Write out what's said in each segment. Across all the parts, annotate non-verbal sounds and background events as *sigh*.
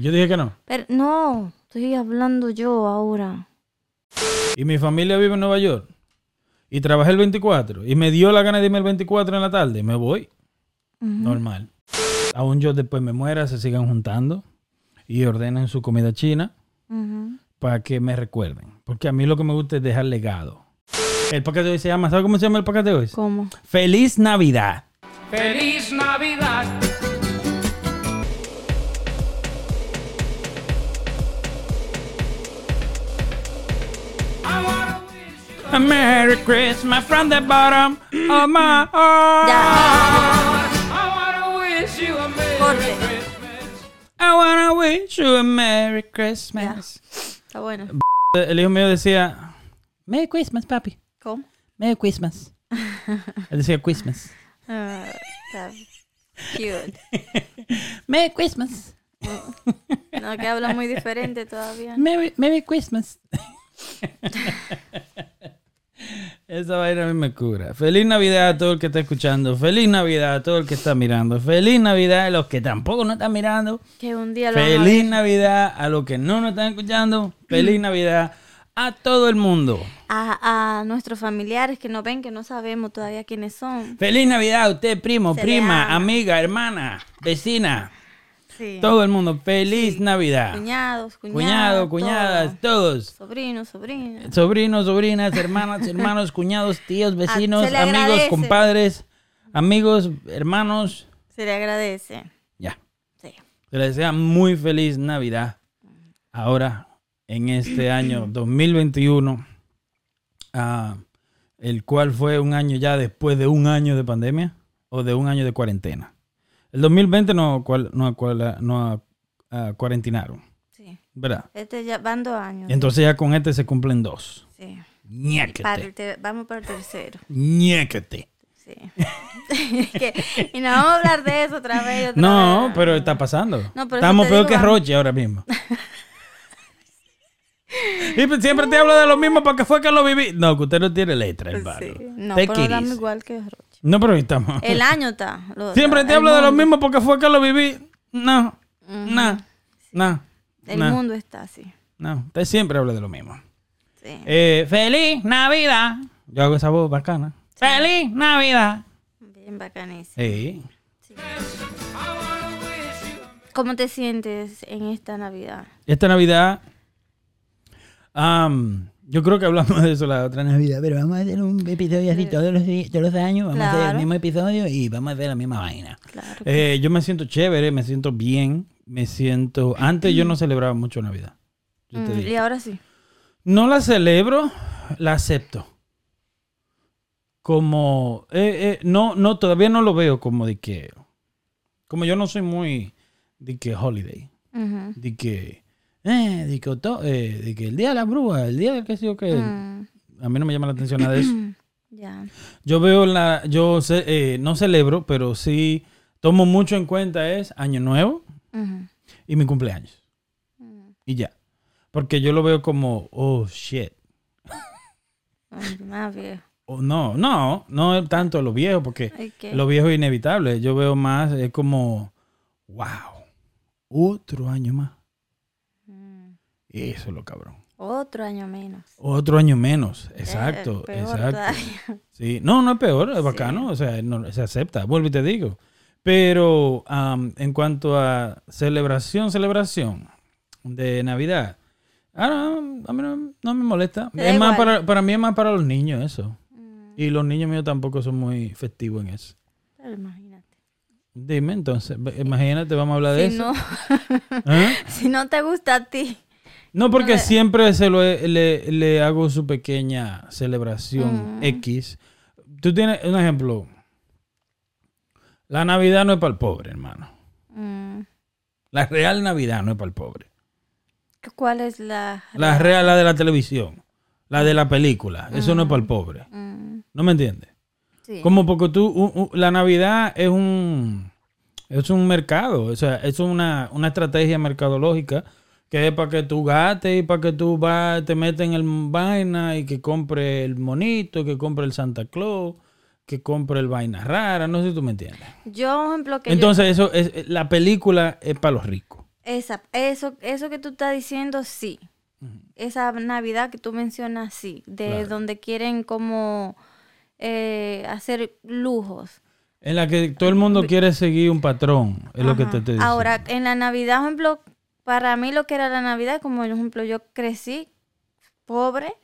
Yo dije que no. Pero no, estoy hablando yo ahora. Y mi familia vive en Nueva York. Y trabajé el 24. Y me dio la gana de irme el 24 en la tarde. Me voy. Normal. Aún yo después me muera, se sigan juntando. Y ordenen su comida china. Para que me recuerden. Porque a mí lo que me gusta es dejar legado. El podcast de hoy se llama, ¿sabes cómo se llama el podcast de hoy? ¿Cómo? Feliz Navidad. Feliz Navidad. A Merry Christmas from the bottom of my heart. Ya, I wanna wish you a Merry. Christmas. I wanna wish you a Merry Christmas. Está bueno. El hijo mío decía, Merry Christmas, papi. ¿Cómo? Merry Christmas. Él decía Christmas. Ah, está cute. *laughs* Merry Christmas. No, que habla muy diferente todavía. Merry, Merry Christmas. *laughs* Esa vaina a mí me cura. Feliz Navidad a todo el que está escuchando. Feliz Navidad a todo el que está mirando. Feliz Navidad a los que tampoco no están mirando. Que un día lo Feliz. Navidad a los que no nos están escuchando. Feliz Navidad a todo el mundo. a, a nuestros familiares que nos ven, que no sabemos todavía quiénes son. Feliz Navidad a usted, primo, Se prima, amiga, hermana, vecina. Sí. Todo el mundo. Feliz Navidad. Cuñados, cuñadas. Cuñado, cuñadas, todos. Sobrinos, sobrinas. Sobrinos, sobrinas, hermanas, *laughs* hermanos, cuñados, tíos, vecinos, Ah, le amigos, agradece. compadres, amigos, hermanos. Se le agradece. Ya. Sí. Se les desea muy feliz Navidad. Ahora, en este *clears throat* año 2021, ah, el cual fue un año ya después de un año de pandemia o de un año de cuarentena. El 2020 no, cual- no, cual- no cuarentinaron, Sí. ¿verdad? Este ya van dos años. Entonces ya con este se cumplen dos. Sí. Para Ñéquete. ter- vamos para el tercero. Ñéquete. Sí. *laughs* Que- y no vamos a hablar de eso otra vez. otra No, vez. pero está pasando. No, pero Estamos te peor digo, que vamos. Roche ahora mismo. *laughs* y pues siempre te hablo de lo mismo porque fue que lo viví. No, que usted no tiene letra, hermano. Sí. No, Take pero igual que Roche. No, pero ahí estamos. El *laughs* año está. lo- siempre te hablo de lo mismo porque fue que lo viví. No, no, no. El no, mundo está así. No, usted siempre habla de lo mismo. Sí. Eh, ¡Feliz Navidad! Yo hago esa voz bacana. ¡Feliz Navidad! Bien bacanísimo. Sí. ¿Cómo te sientes en esta Navidad? Esta Navidad, am, yo creo que hablamos de eso la otra Navidad, pero vamos a hacer un episodio así todos los, todos los años, vamos a hacer el mismo episodio y vamos a hacer la misma vaina. Claro. Eh, yo me siento chévere, me siento bien, me siento... Antes yo no celebraba mucho Navidad. yo te Mm, y ahora sí. No la celebro, la acepto. Como... eh, eh, no, no, todavía no lo veo como de que... Como yo no soy muy... De que holiday. De que, eh, de que, eh, de que el día de la bruja, el día del que sé yo que, Mm, a mí no me llama la atención nada de eso. *clears throat* ya. Yo veo la, yo sé, eh, no celebro, pero sí tomo mucho en cuenta es Año Nuevo y mi cumpleaños. Mm. Y ya. Porque yo lo veo como, oh, shit. Más viejo. O no, no, no tanto lo viejo, porque ¿qué? lo viejo es inevitable. Yo veo más, es como, wow, otro año más. Eso es lo cabrón. Otro año menos. Otro año menos, exacto, Eh, peor exacto. todavía. *laughs* Sí, no, no es peor, es bacano, o sea, no- se acepta, vuelvo y te digo. Pero am, en cuanto a celebración, celebración de Navidad, ah, no, a mí no, no me molesta. Es más para, para mí es más para los niños eso. Mm, Y los niños míos tampoco son muy festivos en eso. pero imagínate. Dime entonces, imagínate, vamos a hablar de eso. no, *laughs* ¿Ah? si no te gusta a ti. No, porque siempre se lo le, le hago su pequeña celebración Mm. X. Tú tienes un ejemplo. La Navidad no es para el pobre, hermano. Mm, La real Navidad no es para el pobre. ¿Cuál es la... La real, la de la televisión. La de la película. Eso no es para el pobre. Mm, ¿No me entiendes? sí. Como porque tú, u- u- la Navidad es un, es un mercado, o sea, es una, una estrategia mercadológica que es para que tú gastes y para que tú vas, te metes en el vaina y que compre el monito, que compre el Santa Claus, que compre el vaina rara, no sé si tú me entiendes. Yo, por ejemplo, que Entonces, eso es, la película es para los ricos. Esa, eso, eso que tú estás diciendo, sí. Esa Navidad que tú mencionas, sí. De Claro. donde quieren como eh, hacer lujos. En la que todo el mundo quiere seguir un patrón, es lo que te estoy diciendo. Ahora, en la Navidad, por ejemplo, para mí lo que era la Navidad, como por ejemplo yo crecí pobre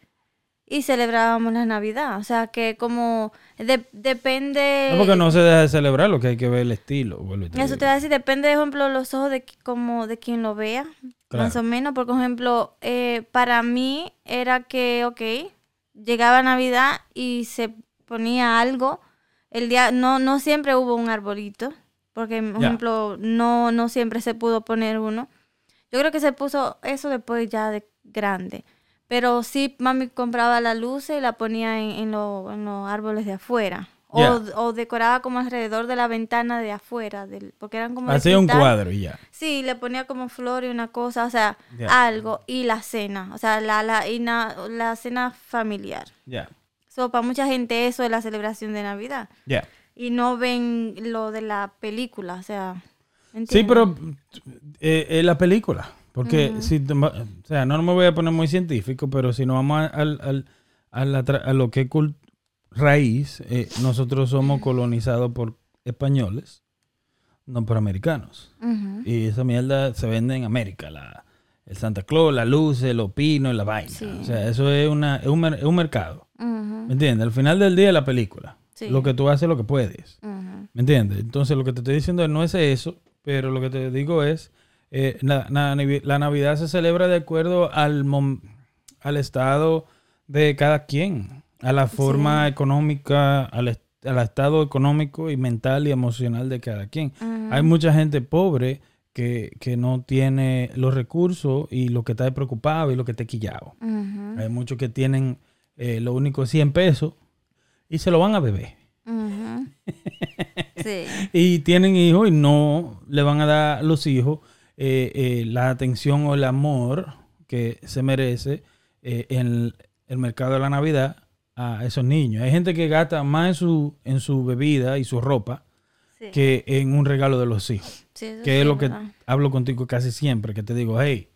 y celebrábamos la Navidad. O sea, que como de- depende... No, porque no se deja de celebrar, lo que hay que ver el estilo. te Eso te va a decir, depende, por ejemplo, los ojos de como de quien lo vea, más o menos. Porque, por ejemplo, eh, para mí era que, ok, llegaba Navidad y se ponía algo. El día, no, no siempre hubo un arbolito, porque, por ejemplo, no, no siempre se pudo poner uno. Yo creo que se puso eso después ya de grande. Pero sí, mami compraba la luz y la ponía en, en lo- en los árboles de afuera. O, decoraba como alrededor de la ventana de afuera, del, porque eran como Hacía un cuadro y ya. Sí, le ponía como flor y una cosa, o sea, algo. Y la cena, o sea, la, la, y na- la cena familiar. Ya. So, para mucha gente eso es la celebración de Navidad. Ya. Y no ven lo de la película, o sea. Sí, pero eh, eh, la película. Porque si, te va- o sea, no me voy a poner muy científico, pero si nos vamos a, al- al- a lo que es raíz, eh, nosotros somos colonizados por españoles, no por americanos. Y esa mierda se vende en América, la, el Santa Claus, la luz, los pinos, la vaina. Sí. O sea, eso es, una, es, un, es un mercado. ¿Me entiendes? Al final del día es la película. Sí. Lo que tú haces, lo que puedes. ¿Me entiendes? Entonces lo que te estoy diciendo no es eso, pero lo que te digo es, eh, la, la navi- la Navidad se celebra de acuerdo al, mom- al estado de cada quien, a la forma económica, al, al estado económico y mental y emocional de cada quien. Hay mucha gente pobre que, que no tiene los recursos y lo que está preocupado y lo que está quillado. Hay muchos que tienen eh, lo único 100 pesos y se lo van a beber ujú. Sí. *laughs* y tienen hijos y no le van a dar a los hijos eh, eh, la atención o el amor que se merece eh, en el mercado de la Navidad a esos niños. Hay gente que gasta más en su, en su bebida y su ropa Sí. que en un regalo de los hijos. Sí, Que sí es lo que hablo contigo casi siempre, que te digo, hey,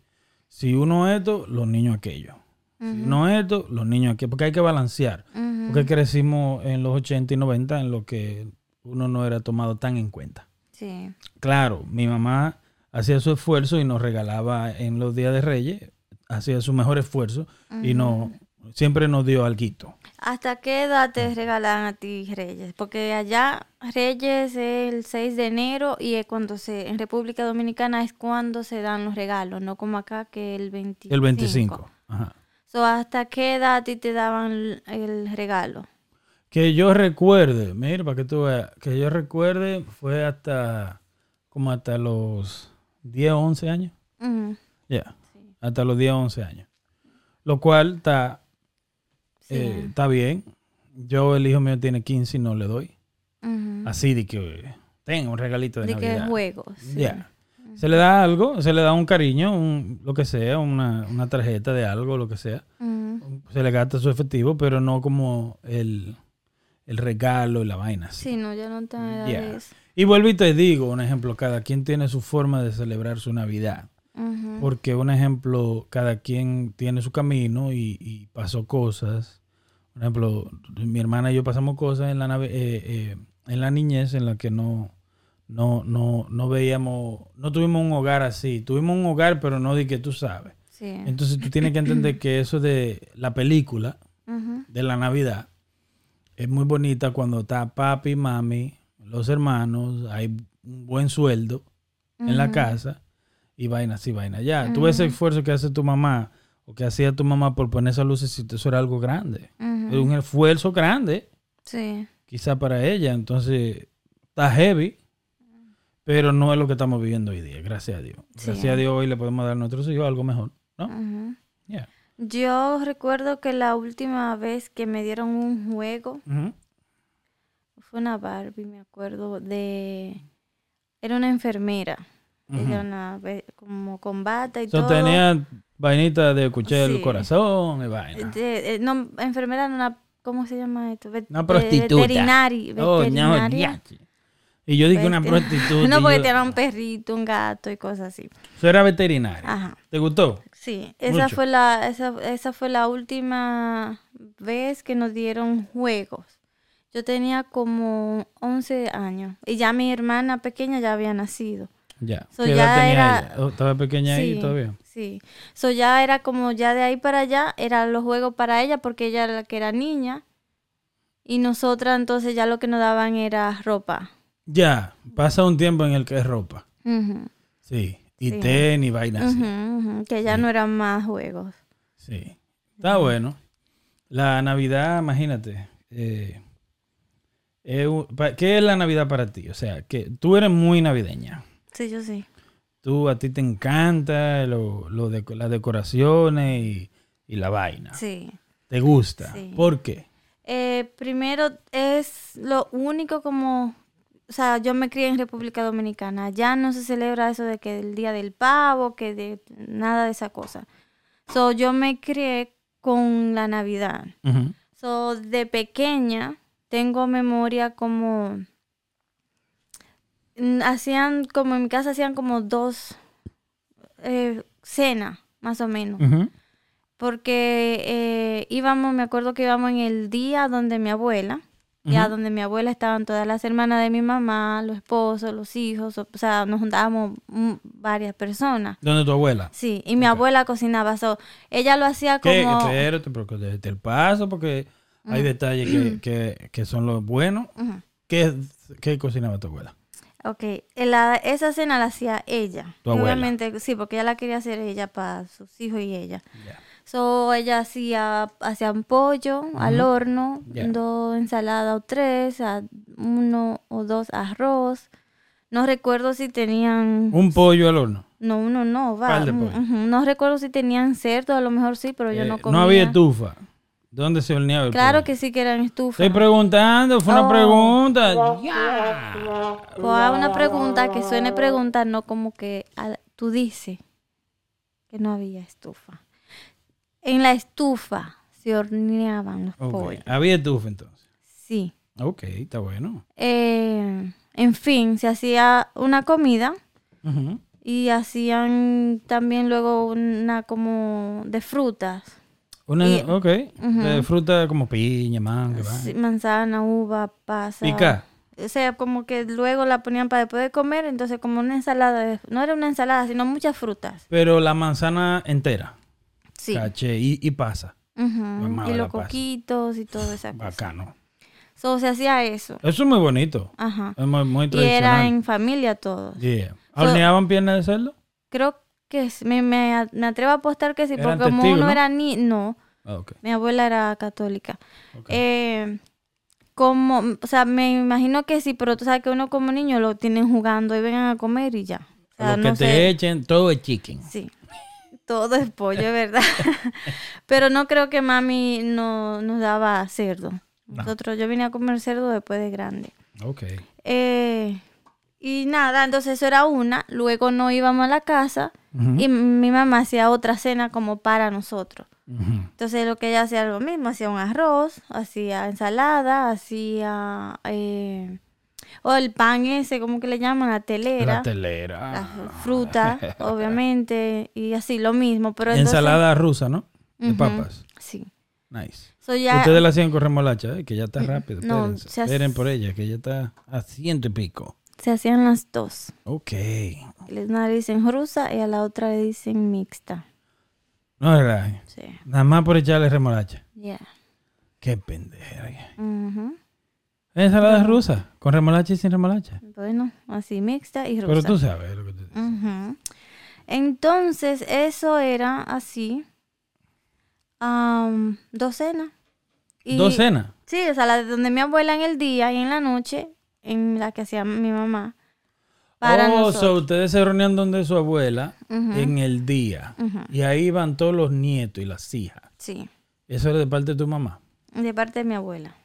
si uno esto, los niños aquello. Si uno esto, los niños aquello. Porque hay que balancear. Porque crecimos en los 80 y 90 en lo que uno no era tomado tan en cuenta. Sí. Claro, mi mamá hacía su esfuerzo y nos regalaba en los días de Reyes, hacía su mejor esfuerzo y no siempre nos dio alguito. ¿Hasta qué edad te regalan a ti Reyes? Porque allá Reyes es el 6 de enero y es cuando se, en República Dominicana es cuando se dan los regalos, no como acá que el 25. El 25. Ajá. So, ¿Hasta qué edad a ti te daban el, regalo? Que yo recuerde, mira, para que tú veas, que yo recuerde fue hasta como hasta los 10 o 11 años. Ujú, Ya, hasta los 10 o 11 años. Lo cual está, Sí. eh, está bien. Yo, el hijo mío tiene 15 y no le doy. ujú. Así de que tenga un regalito de, De que Navidad. juegos. sí. Ya. Se le da algo, se le da un cariño, un, lo que sea, una, una tarjeta de algo, lo que sea. Ujú. Se le gasta su efectivo, pero no como el, el regalo y la vaina. así. Sí, no, ya no Ya. de eso. Y vuelvo y te digo, un ejemplo, cada quien tiene su forma de celebrar su Navidad. Ujú. Porque, un ejemplo, cada quien tiene su camino y, y pasó cosas. Por ejemplo, mi hermana y yo pasamos cosas en la, nave, eh, eh, en la niñez en la que no, no, no, no veíamos, no tuvimos un hogar así. Tuvimos un hogar, pero no de que tú sabes. Sí. Entonces tú tienes que entender que eso de la película, de la Navidad, es muy bonita cuando está papi, mami, los hermanos, hay un buen sueldo en la casa y vaina así, vaina allá. Tú ves ese esfuerzo que hace tu mamá o que hacía tu mamá por poner esas luces, eso era algo grande. Un esfuerzo grande, Sí. quizá para ella. Entonces, está heavy, pero no es lo que estamos viviendo hoy día, gracias a Dios. Sí. Gracias a Dios hoy le podemos dar a nuestros hijos algo mejor, ¿no? Yeah. Yo recuerdo que la última vez que me dieron un juego fue una Barbie, me acuerdo, de... Era una enfermera. Era una ve- como con bata y So, todo. tenía vainita de escuchar el Sí. corazón y vaina. De- eh, no, enfermera, no, una, ¿cómo se llama esto? Vet- Una prostituta. Veterinari, Oh, no, veterinaria. ya. Y yo dije una Bestia. prostituta. *laughs* No, porque yo- tenía un perrito, un gato y cosas así. Eso era veterinaria. Ajá. ¿Te gustó? Sí, esa Mucho. fue la esa, esa fue la última vez que nos dieron juegos. Yo tenía como 11 años y ya mi hermana pequeña ya había nacido. Ya. So, ¿Qué edad ya tenía era- ella? Oh, ¿Estaba pequeña ahí todavía? Sí. So ya era como ya de ahí para allá, eran los juegos para ella porque ella era la que era niña. Y nosotras entonces ya lo que nos daban era ropa. Ya. Pasa un tiempo en el que es ropa. Sí. Y Sí. tenis, vainas que ya no eran más juegos. Sí. Está bueno. La Navidad, imagínate. eh, ¿Qué es la Navidad para ti? O sea, que tú eres muy navideña. Sí, yo sí. Tú, a ti te encanta lo, lo de, las decoraciones y, y la vaina. Sí. ¿Te gusta? Sí. ¿Por qué? Eh, primero es lo único como, o sea, yo me crié en República Dominicana. Ya no se celebra eso de que el día del pavo, que de nada de esa cosa. So, yo me crié con la Navidad. So, de pequeña tengo memoria como mm, hacían como en mi casa hacían como dos eh, cenas más o menos porque eh, íbamos me acuerdo que íbamos en el día donde mi abuela ya Ujú. donde mi abuela estaban todas las hermanas de mi mamá los esposos los hijos o, o sea nos juntábamos mm, varias personas ¿Dónde tu abuela? sí y mi abuela cocinaba so, ella lo hacía como ¿Qué? Espérate, porque desde el paso, porque hay detalles que, *clears throat* que, que son los buenos. ¿Qué, ¿Qué cocinaba tu abuela? Ok, la- esa cena la hacía ella. Tu abuela. Obviamente, sí, porque ella la quería hacer ella para sus hijos y ella. Ya. So, ella hacía, hacía un pollo al horno, dos ensaladas o tres, a- uno o dos arroz. No recuerdo si tenían... Un pollo al horno. No, uno no, va. No recuerdo si tenían cerdo, a lo mejor sí, pero yo Eh, no comía. no había estufa. ¿Dónde se horneaba el Claro pollo? que sí que eran estufas. Estoy preguntando, fue una Oh. pregunta. O haga una pregunta que suene pregunta, no como que al- tú dices que no había estufa. En la estufa se horneaban los pollos. Había estufa entonces. Sí. Ok, está bueno. Eh, en fin, se hacía una comida y hacían también luego una como de frutas. Una, Y- ok. De fruta como piña, manga, va. Sí, manzana, uva, pasa. Pica. O sea, como que luego la ponían para después de comer, entonces como una ensalada, no era una ensalada, sino muchas frutas. Pero la manzana entera. Sí. Caché y, y pasa. Ujú, Mamá, Y los coquitos y todo esa cosa. Bacano. So, se hacía eso. Eso es muy bonito. Ajá. Es muy, muy Y era en familia todos. Yeah. So- ¿Horneaban piernas de cerdo? Creo que sí, me, me, me atrevo a apostar que sí, porque como testigos, uno ¿no? era ni... No, Ah, mi abuela era católica. Eh, como, o sea, me imagino que sí, pero tú sabes que uno como niño lo tienen jugando y vengan a comer y ya. O sea, Lo que te sé. echen, todo es chicken. Sí. Todo es pollo, es verdad. *laughs* Pero no creo que mami no, nos daba cerdo. Nosotros, yo vine a comer cerdo después de grande. Ok. Eh, y nada, entonces eso era una. Luego no íbamos a la casa y mi mamá hacía otra cena como para nosotros. Entonces lo que ella hacía era lo mismo, hacía un arroz, hacía ensalada, hacía... eh, o el pan ese, como que le llaman? La telera. La telera. las frutas, *laughs* obviamente, y así lo mismo. Pero entonces- Ensalada rusa, ¿no? De papas. Sí. Nice. So ya, Ustedes la hacían con remolacha, eh, que ya está rápido. no, espérense. se hace- Esperen por ella, que ya está a ciento y pico. se hacían las dos. Ok. Una le dicen rusa y a la otra le dicen mixta. No, verdad. Sí. Nada más por echarle remolacha. Yeah. Qué pendeja. Ujú. Ensalada rusa, con remolacha y sin remolacha. Bueno, así mixta y rusa. Pero tú sabes lo que te digo. Ujú. Entonces, eso era así. am, docena. Y- ¿Dos cenas? Sí, o sea, la de donde mi abuela en el día y en la noche, en la que hacía mi mamá. Para oh, nosotros. so ustedes se reunían donde su abuela en el día. Y ahí van todos los nietos y las hijas. Sí, ¿Eso era de parte de tu mamá? de parte de mi abuela.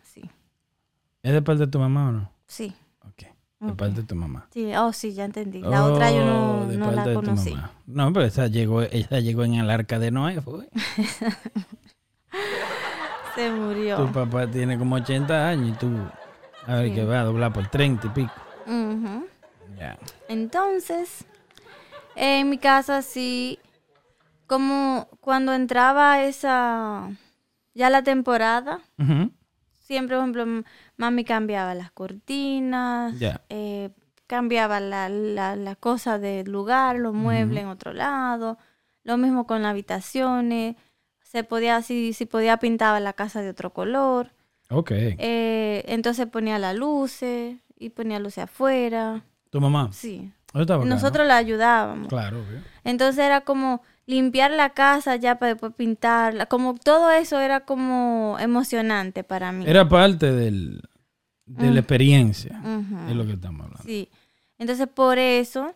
¿Es de parte de tu mamá o no? Sí, Ok. De parte de tu mamá. sí, oh, sí, ya entendí. La otra yo no, Oh, de no la parte de tu conocí. mamá. No, pero esa llegó, ella llegó en el arca de Noé, fue. *laughs* Se Tu murió. papá tiene como 80 años y tú, a ver, que va a doblar por 30 y pico. Ujú. Ya. Entonces, en mi casa sí, como cuando entraba esa, ya la temporada, siempre, por ejemplo, mami cambiaba las cortinas, eh, cambiaba la, la, la cosa del lugar, los muebles en otro lado, lo mismo con las habitaciones, se podía, si, si podía pintaba la casa de otro color, Ok. eh, entonces ponía las luces y ponía luces afuera, ¿Tu mamá? sí. Eso está bacano. Nosotros la ayudábamos. Claro, obvio. Entonces era como limpiar la casa ya para después pintarla. Como todo eso era como emocionante para mí. Era parte del, de la experiencia. Ujú. Es lo que estamos hablando. Sí. Entonces por eso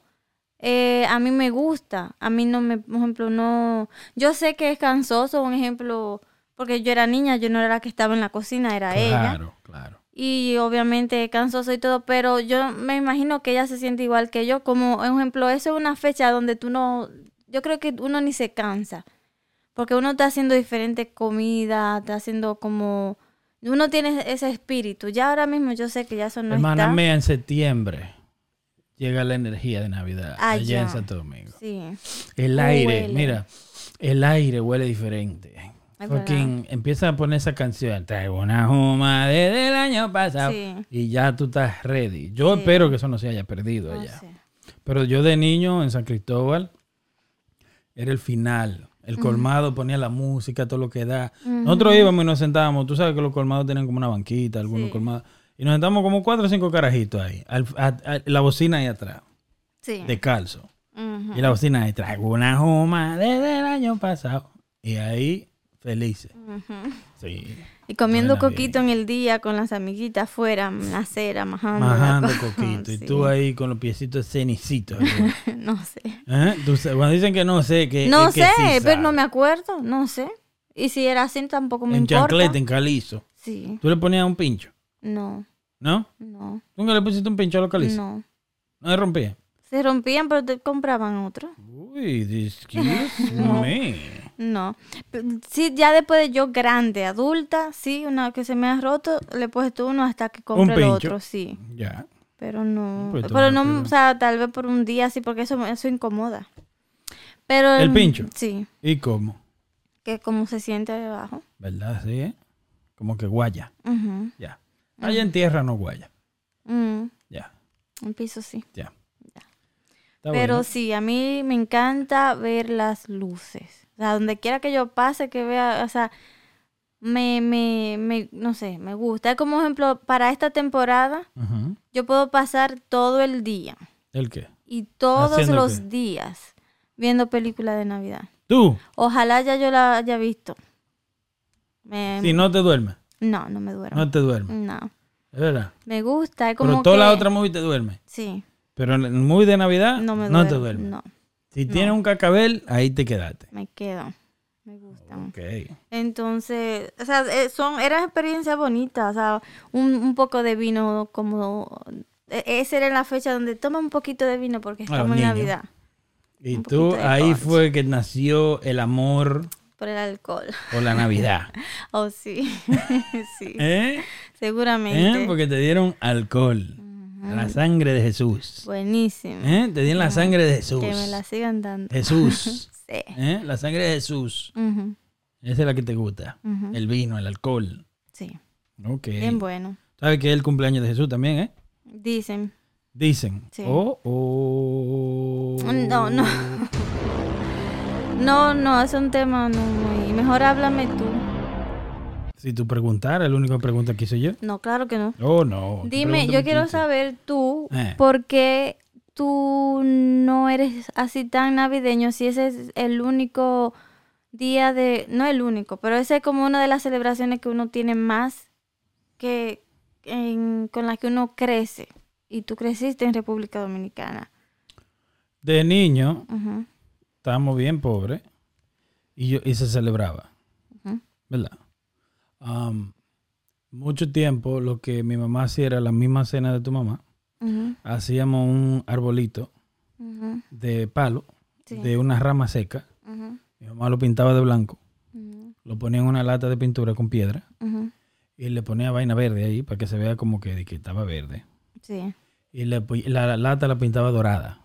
eh, a mí me gusta. A mí no me, por ejemplo, no... Yo sé que es cansoso, un ejemplo, porque yo era niña, yo no era la que estaba en la cocina, era ella. Claro, claro. Y obviamente cansoso y todo, pero yo me imagino que ella se siente igual que yo. Como un ejemplo, eso es una fecha donde tú no, yo creo que uno ni se cansa, porque uno está haciendo diferente comida, está haciendo como, uno tiene ese espíritu. Ya ahora mismo yo sé que ya eso no Hermana está. mía, en septiembre llega la energía de Navidad Ah, allá ya. en Santo Domingo. Sí, El ¿Cómo aire, huele? mira, el aire huele diferente. Fucking empieza a poner esa canción. Traigo una juma desde el año pasado. Sí. Y ya tú estás ready. Yo espero que eso no se haya perdido allá. Pero yo de niño en San Cristóbal era el final. El colmado ponía la música, todo lo que da. Nosotros íbamos y nos sentábamos. Tú sabes que los colmados tienen como una banquita, algunos Sí. colmados. Y nos sentamos como cuatro o cinco carajitos ahí. al- a- a- la bocina ahí atrás, Sí. descalzo. Ujú. Y la bocina ahí, traigo una juma desde el año pasado. Y ahí, felices. Sí. Y comiendo Buena coquito en el día con las amiguitas afuera, en la acera, majando. Majando co- coquito. Y *laughs* tú ahí con los piecitos cenicitos. *laughs* no sé. ¿Eh? Tú Cuando dicen que no sé, que. No es que sé, sí pero no me acuerdo, no sé. Y si era así tampoco me En importa. chancleta, en calizo. Sí, Tú le ponías un pincho, no, ¿no? no, ¿Nunca le pusiste un pincho a los calizos? no. No le rompía. Se rompían, pero te compraban otro. Uy, excuse me. *laughs* No. Sí, ya después de yo grande, adulta, sí, una que se me ha roto, le he puesto uno hasta que compre el otro, sí. Ya. Pero no. Pues, pero no, pero- o sea, tal vez por un día sí, porque eso, eso incomoda. Pero ¿El pincho? Sí, ¿Y cómo? que como se siente debajo. ¿Verdad? Sí, ¿eh? Como que guaya. Ya. Allá en tierra no guaya. Mm, Ya. en piso sí. Ya. Está Pero bueno. sí, a mí me encanta ver las luces. O sea, donde quiera que yo pase, que vea, o sea, me, me, me, no sé, me gusta. Como ejemplo, para esta temporada, yo puedo pasar todo el día ¿El qué? y todos ¿Haciendo los días viendo películas de Navidad. ¿Tú? Ojalá ya yo la haya visto. Me- Si no te duermes. no, no me duermo. No te duermes. No, Es verdad. me gusta. Es como Pero toda la otra movie te duerme. Sí, Pero en el movie de Navidad no me no duermo. te duermes. No, Si tienes un cacabel, ahí te quedaste. me quedo. Me gustan. Ok. Entonces, o sea, eh, son, eran experiencias bonitas, o sea, un, un poco de vino como... e- Esa era la fecha donde toma un poquito de vino porque estamos en. Navidad, Y Un tú, ahí fue que nació el amor por el alcohol. por la Navidad. *laughs* Oh, sí, *laughs* sí, ¿Eh? seguramente. ¿Eh? Porque te dieron alcohol. La sangre de Jesús. Buenísimo. ¿Eh? Te dieron la sangre de Jesús. Que me la sigan dando. Jesús. *laughs* Sí. ¿Eh? La sangre de Jesús. Esa es la que te gusta. El vino, el alcohol. Sí, Ok. bien bueno. ¿Sabes que es el cumpleaños de Jesús también, eh? Dicen. Dicen. Sí. Oh, oh. No, no. *laughs* No, no, es un tema no muy... Mejor háblame tú. Si tú preguntaras, el único que pregunta aquí soy yo. No, claro que no. Oh, no. Dime, yo quiero saber tú, Eh. ¿por qué tú no eres así tan navideño si ese es el único día de, no el único, pero ese es como una de las celebraciones que uno tiene más que en- con las que uno crece? Y tú creciste en República Dominicana. De niño, estábamos bien pobres y, yo, y se celebraba. ¿Verdad? Am, mucho tiempo lo que mi mamá hacía era la misma cena de tu mamá. Hacíamos un arbolito de palo, Sí. de una rama seca. Mi mamá lo pintaba de blanco, lo ponía en una lata de pintura con piedra y le ponía vaina verde ahí para que se vea como que, que estaba verde. Sí. y le la, la lata la pintaba dorada.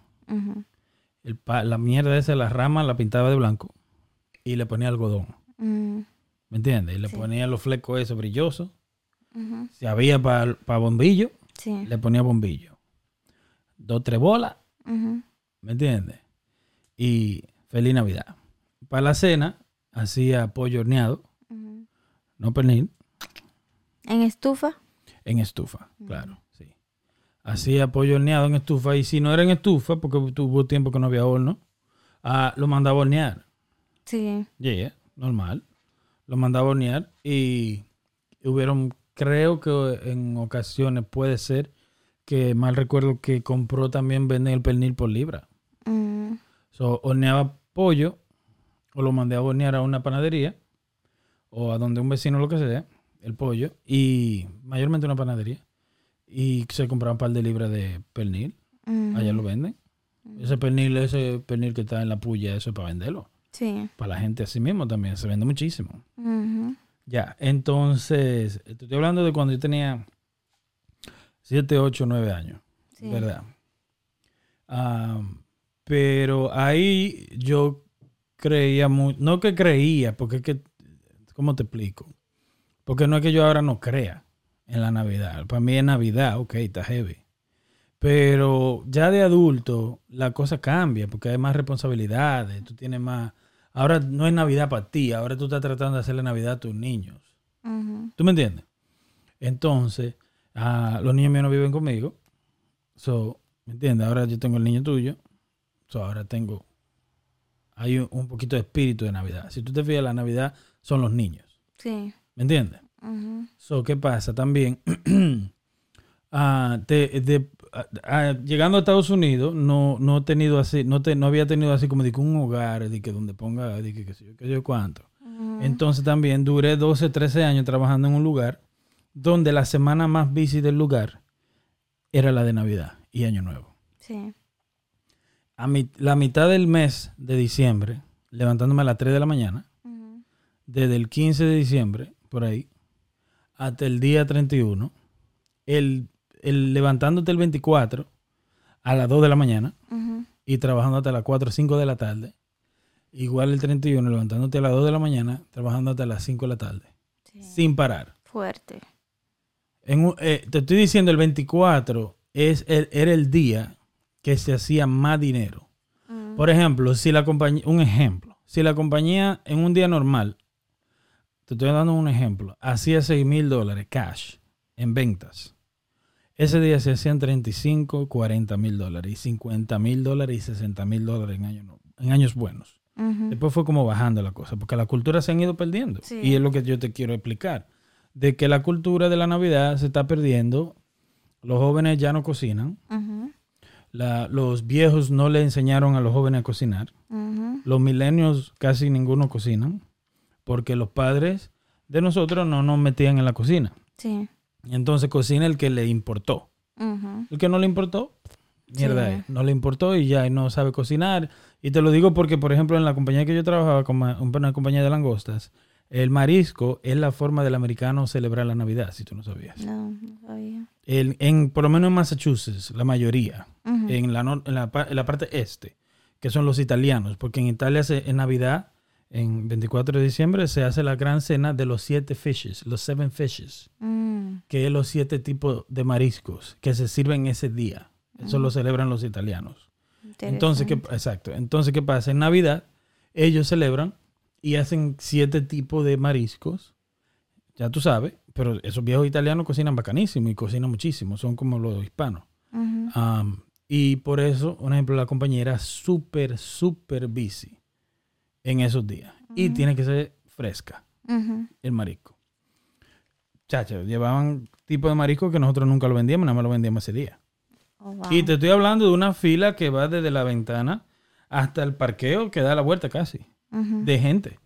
El la mierda esa, la rama la pintaba de blanco y le ponía algodón. ¿Me entiendes? Y le Sí. ponía los flecos esos brillosos. ujú. Si había para bombillo, Sí. le ponía bombillo. Dos, tres bolas. ¿me entiendes? Y feliz Navidad. Para la cena, hacía pollo horneado, no pernil, En estufa. en estufa, claro, sí. Hacía pollo horneado en estufa y si no era en estufa, porque tuvo tiempo que no había horno, ah, lo mandaba a hornear. Sí. Yeah, normal. Lo mandaba a hornear y hubieron, creo que en ocasiones puede ser que mal recuerdo que compró también venden el pernil por libra. Mm, So, horneaba pollo o lo mandé a hornear a una panadería o a donde un vecino lo que sea, el pollo y mayormente una panadería y se compraba un par de libras de pernil. Allá lo venden. Ese pernil, ese pernil que está en la puya, eso es para venderlo. Sí. Para la gente así mismo también, se vende muchísimo. Ya, entonces, estoy hablando de cuando yo tenía 7, 8, 9 años, Sí. ¿verdad? Ah, pero ahí yo creía mucho, no que creía, porque es que, ¿cómo te explico? Porque no es que yo ahora no crea en la Navidad. Para mí es Navidad, ok, está heavy. Pero ya de adulto la cosa cambia porque hay más responsabilidades, tú tienes más... Ahora no es Navidad para ti, ahora tú estás tratando de hacerle Navidad a tus niños. ¿Tú me entiendes? Entonces, ah, los niños míos no viven conmigo. So, ¿me entiendes? Ahora yo tengo el niño tuyo. So, ahora tengo... Hay un, un poquito de espíritu de Navidad. Si tú te fijas, la Navidad son los niños. Sí. ¿Me entiendes? So, ¿qué pasa? También, *clears throat* ah, te- de- llegando a Estados Unidos, no, no he tenido así, no, te, no había tenido así como de que un hogar, de que donde ponga, de que sé yo, cuánto. Ujú. Entonces también duré 12, 13 años trabajando en un lugar donde la semana más busy del lugar era la de Navidad y Año Nuevo. Sí. A mi- la mitad del mes de diciembre, levantándome a las 3 de la mañana, desde el 15 de diciembre, por ahí, hasta el día 31, el, el levantándote el 24 a las 2 de la mañana y trabajando hasta las 4 o 5 de la tarde. Igual el 31, levantándote a las 2 de la mañana, trabajando hasta las 5 de la tarde, Sí. sin parar. Fuerte. En un- eh, te estoy diciendo, el 24 es el- era el día que se hacía más dinero. Ujú. Por ejemplo, si la compañía, un ejemplo, si la compañía en un día normal, te estoy dando un ejemplo, hacía 6 mil dólares cash en ventas. Ese día se hacían 35, 40 mil dólares y 50 mil dólares y 60 mil dólares en, años no- en años buenos. Después fue como bajando la cosa, porque la cultura se han ido perdiendo. Sí. Y es lo que yo te quiero explicar. De que la cultura de la Navidad se está perdiendo. Los jóvenes ya no cocinan. La- los viejos no le enseñaron a los jóvenes a cocinar. Los milenios casi ninguno cocinan. Porque los padres de nosotros no nos metían en la cocina. Sí. Entonces cocina el que le importó. El que no le importó, mierda, Sí. no le importó y ya no sabe cocinar. Y te lo digo porque, por ejemplo, en la compañía que yo trabajaba, como una compañía de langostas, el marisco es la forma del americano celebrar la Navidad, si tú no sabías. No, no sabía. El- en, por lo menos en Massachusetts, la mayoría, en, la, en la parte este, que son los italianos, porque en Italia se- en Navidad, en 24 de diciembre, se hace la gran cena de los siete fishes, los seven fishes Mm. que es los siete tipos de mariscos que se sirven ese día. Eso lo celebran los italianos. Entonces, ¿qué, exacto. Entonces, ¿qué pasa? En Navidad, ellos celebran y hacen siete tipos de mariscos. Ya tú sabes, pero esos viejos italianos cocinan bacanísimo y cocinan muchísimo. Son como los hispanos. Y por eso, un ejemplo, la compañía era súper, súper busy en esos días. Y tiene que ser fresca el marisco. Chacho, llevaban tipo de marisco que nosotros nunca lo vendíamos, nada más lo vendíamos ese día. Oh, wow. Y te estoy hablando de una fila que va desde la ventana hasta el parqueo que da la vuelta casi, de gente.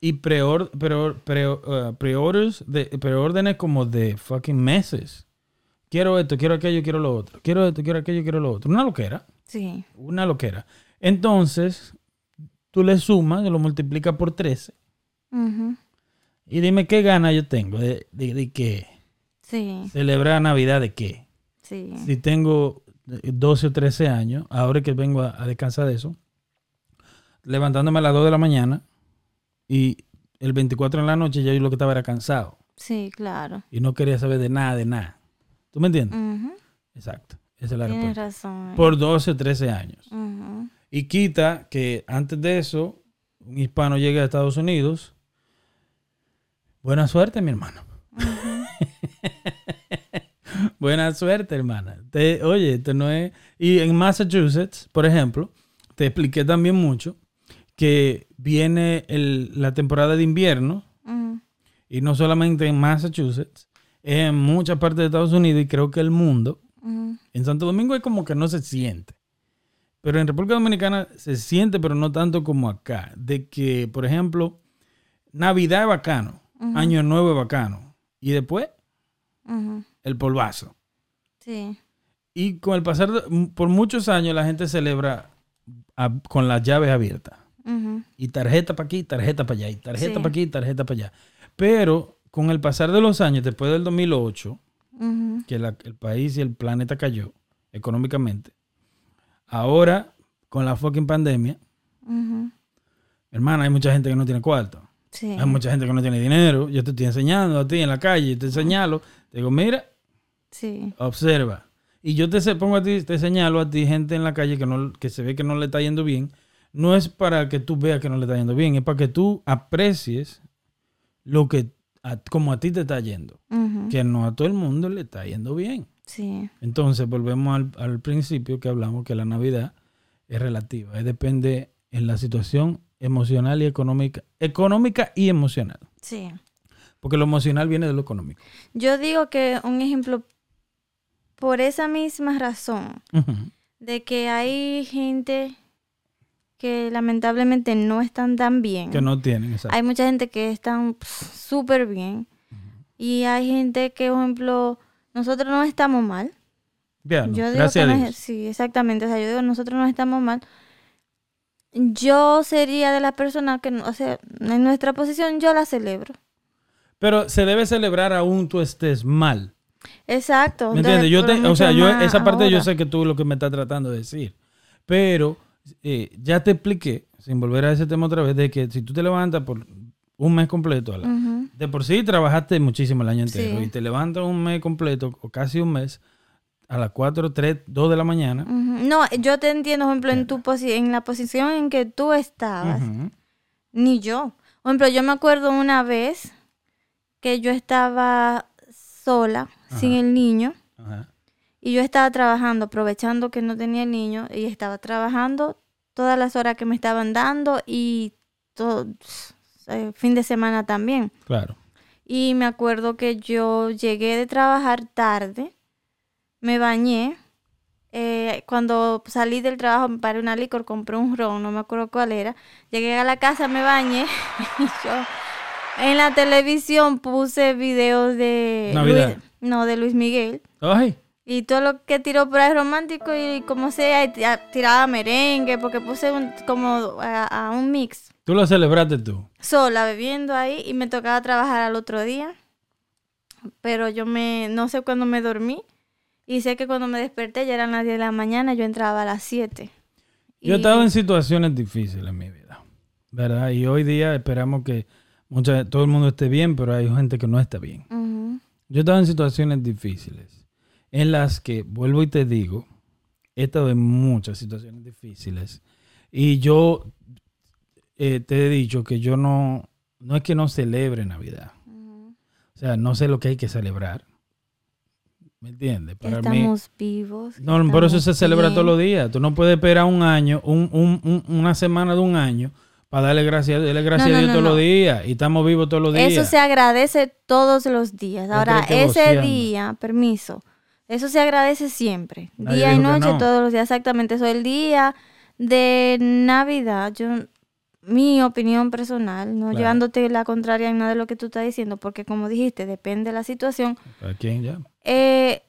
Y preor- preor- pre- preorders de, preórdenes como de fucking meses. Quiero esto, quiero aquello, quiero lo otro. Quiero esto, quiero aquello, quiero lo otro. Una loquera. Sí. Una loquera. Entonces, tú le sumas, lo multiplicas por 13 Ujú. y dime qué gana yo tengo de, de, de qué. Sí. ¿Celebrar Navidad de qué? Sí. si tengo eh, 12 o 13 años, ahora que vengo a, a descansar de eso, levantándome a las 2 de la mañana y el 24 en la noche ya yo lo que estaba era cansado Sí, claro. y no quería saber de nada, de nada. ¿Tú me entiendes? Ujú. Exacto. Esa es la Tienes respuesta. razón. eh. Por 12 o 13 años. Ujú. Y quita que antes de eso, un hispano llegue a Estados Unidos. Buena suerte, mi hermano. *laughs* Buena suerte, hermana. Te- oye, esto no es... Y en Massachusetts, por ejemplo, te expliqué también mucho que viene el- la temporada de invierno y no solamente en Massachusetts, en muchas partes de Estados Unidos y creo que el mundo. En Santo Domingo es como que no se siente. Pero en República Dominicana se siente, pero no tanto como acá. De que, por ejemplo, Navidad es bacano, Año Nuevo es bacano. Y después, el polvazo. Sí. Y con el pasar, de- por muchos años la gente celebra a- con las llaves abiertas. Y tarjeta para aquí, tarjeta para allá, y tarjeta Sí. para aquí, tarjeta para allá. Pero con el pasar de los años, después del 2008, Ujú. que la- el país y el planeta cayó económicamente. Ahora, con la fucking pandemia, hermana, hay mucha gente que no tiene cuarto. Sí. Hay mucha gente que no tiene dinero. Yo te estoy enseñando a ti en la calle, te señalo. Te digo, mira, Sí. observa. Y yo te pongo a ti, te señalo a ti, gente en la calle que, no, que se ve que no le está yendo bien. No es para que tú veas que no le está yendo bien, es para que tú aprecies lo que, a- como a ti te está yendo. Que no a todo el mundo le está yendo bien. Sí. Entonces, volvemos al, al principio que hablamos que la Navidad es relativa. Depende en la situación emocional y económica. Económica y emocional. Sí. Porque lo emocional viene de lo económico. Yo digo que un ejemplo, por esa misma razón, de que hay gente que lamentablemente no están tan bien. Que no tienen, exacto. Hay mucha gente que están súper bien. Y hay gente que, por ejemplo, nosotros no estamos mal. Véanlo, Yo digo gracias que a no Dios. es- sí, exactamente. O sea, yo digo, nosotros no estamos mal. Yo sería de las personas que, no- o sea, en nuestra posición yo la celebro. Pero se debe celebrar aún tú estés mal. Exacto. ¿Me entiendes? Yo te, o sea, yo, esa parte yo ahora. sé que tú lo que me estás tratando de decir. Pero eh, ya te expliqué, sin volver a ese tema otra vez, de que si tú te levantas por un mes completo, a la- De por sí trabajaste muchísimo el año entero Sí. y te levantas un mes completo o casi un mes a las 4, 3, 2 de la mañana. No, yo te entiendo, por ejemplo, en tu posi- en la posición en que tú estabas, ni yo. Por ejemplo, yo me acuerdo una vez que yo estaba sola, sin el niño, Ajá. y yo estaba trabajando, aprovechando que no tenía el niño, y estaba trabajando todas las horas que me estaban dando y todo eh, fin de semana también. Claro. Y me acuerdo que yo llegué de trabajar tarde, me bañé. eh, cuando salí del trabajo me paré una licor, compré un ron, no me acuerdo cuál era. Llegué a la casa, me bañé *laughs* y yo en la televisión puse videos de Navidad. Luis, no, de Luis Miguel. Ay, Y todo lo que tiró por ahí romántico y como sea, tiraba merengue, porque puse un- como a- a un mix tú lo celebraste tú. sola bebiendo ahí y me tocaba trabajar al otro día. Pero yo me, no sé cuándo me dormí y sé que cuando me desperté ya eran las 10 de la mañana, yo entraba a las 7. Yo he Y- estado en situaciones difíciles en mi vida, ¿verdad? Y hoy día esperamos que mucha, todo el mundo esté bien, pero hay gente que no está bien. Yo he estado en situaciones difíciles, en las que, vuelvo y te digo, he estado en muchas situaciones difíciles. Y yo eh, te he dicho que yo no, no es que no celebre Navidad. O sea, no sé lo que hay que celebrar. ¿Me entiendes? Para mí, Estamos vivos. no, por eso estamos se celebra bien. todos los días. Tú no puedes esperar un año, un, un- un- una semana de un año para darle gracias, darle gracias No, a Dios no, todos los días. Y estamos vivos todos los días. Eso se agradece todos los días. Ahora, ese día, permiso, eso se agradece siempre. Nadie día y noche, no. todos los días, exactamente. Eso, el día de Navidad, yo, mi opinión personal, no Claro. llevándote la contraria en nada de lo que tú estás diciendo, porque como dijiste, depende de la situación. ¿A quién ya? eh,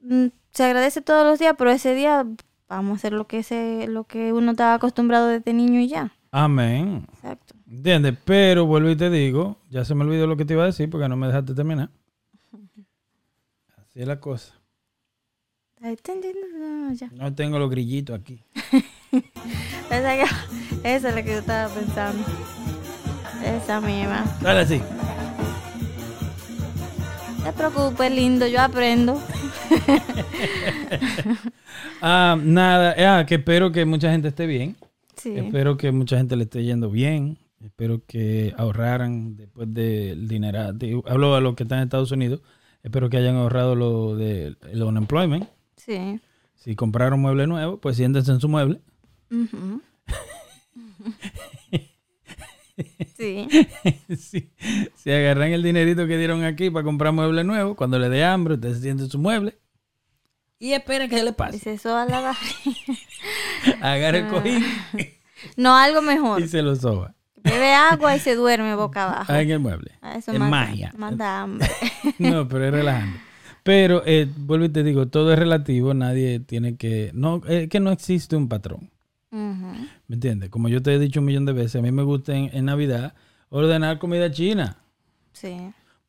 mm, se agradece todos los días, pero ese día vamos a hacer lo que, se, lo que uno estaba acostumbrado desde niño y ya. Amén. Exacto. ¿Entiendes? Pero vuelvo y te digo, ya se me olvidó lo que te iba a decir porque no me dejaste terminar. Así es la cosa. No tengo los grillitos aquí. *laughs* *laughs* Esa, es la que yo estaba pensando. Esa misma. Dale así. No te preocupes, lindo, yo aprendo. *laughs* Ah, nada, ah, que espero que mucha gente esté bien. Sí. Espero que mucha gente le esté yendo bien. Espero que ahorraran después del dinero. de- Hablo a los que están en Estados Unidos. Espero que hayan ahorrado lo del el unemployment. Sí. Si compraron mueble nuevo, pues siéntense en su mueble. Ujú. *laughs* sí. si, si agarran el dinerito que dieron aquí para comprar mueble nuevo, cuando le dé hambre, usted se siente en su mueble. Y espera que se le pase. Dice eso a la barriga. *laughs* Agarra el cojín No, algo mejor. y se lo soba. Bebe agua y se duerme boca abajo. Ah, en el mueble. Ah, Eso es manda- magia. Manda hambre. *laughs* No, pero es relajante. Pero, eh, vuelvo y te digo, todo es relativo. Nadie tiene que... No, es que no existe un patrón. ¿Me entiendes? Como yo te he dicho un millón de veces, a mí me gusta en, en Navidad ordenar comida china. Sí.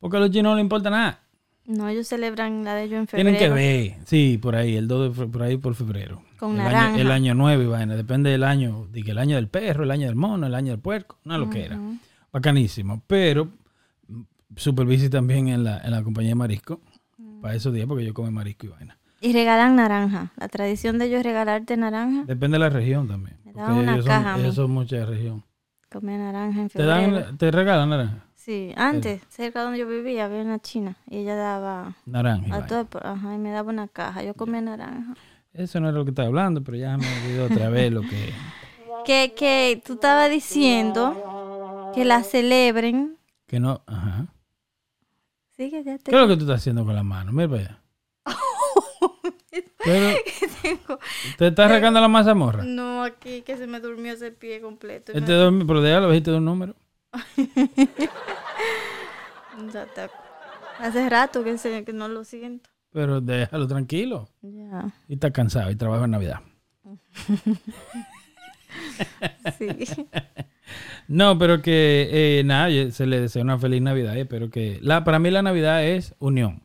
Porque a los chinos no les importa nada. No, ellos celebran la de ellos en febrero. Tienen que ver. Sí, por ahí, el 2 de por ahí por febrero. Con el naranja. Año, el año 9 y vaina. Depende del año. Digo, el año del perro, el año del mono, el año del puerco. No lo que era. Bacanísimo. Pero mm, supervise también en la, en la compañía de marisco. Para esos días, porque yo como marisco y vaina. Y regalan naranja. La tradición de ellos es regalarte naranja. Depende de la región también. Me daban una ellos, caja a son, mí. ellos son mucha región. Comer naranja en ¿Te, febrero. dan, ¿Te regalan naranja? Sí, antes, cerca donde yo vivía, había una china. Y ella daba Naranja. a todo, ajá, y me daba una caja. Yo comía naranja. Eso no era lo que estaba hablando, pero ya me olvidó otra vez lo que... Que, que tú estabas diciendo que la celebren. Que no... Ajá. Sí, que ya te ¿Qué es lo que tú estás haciendo con la mano? Mira para allá. Pero, *laughs* tengo. ¿Te estás arrancando la mazamorra? No, aquí que se me durmió ese pie completo. Este me- dormi- pero déjalo, bajiste de un número. *laughs* Hace rato que, se, que no lo siento. Pero déjalo tranquilo. Ya, Y está cansado y trabaja en Navidad. *laughs* sí. No, pero que eh, nada, se le desea una feliz Navidad. y Espero que. La, para mí la Navidad es unión.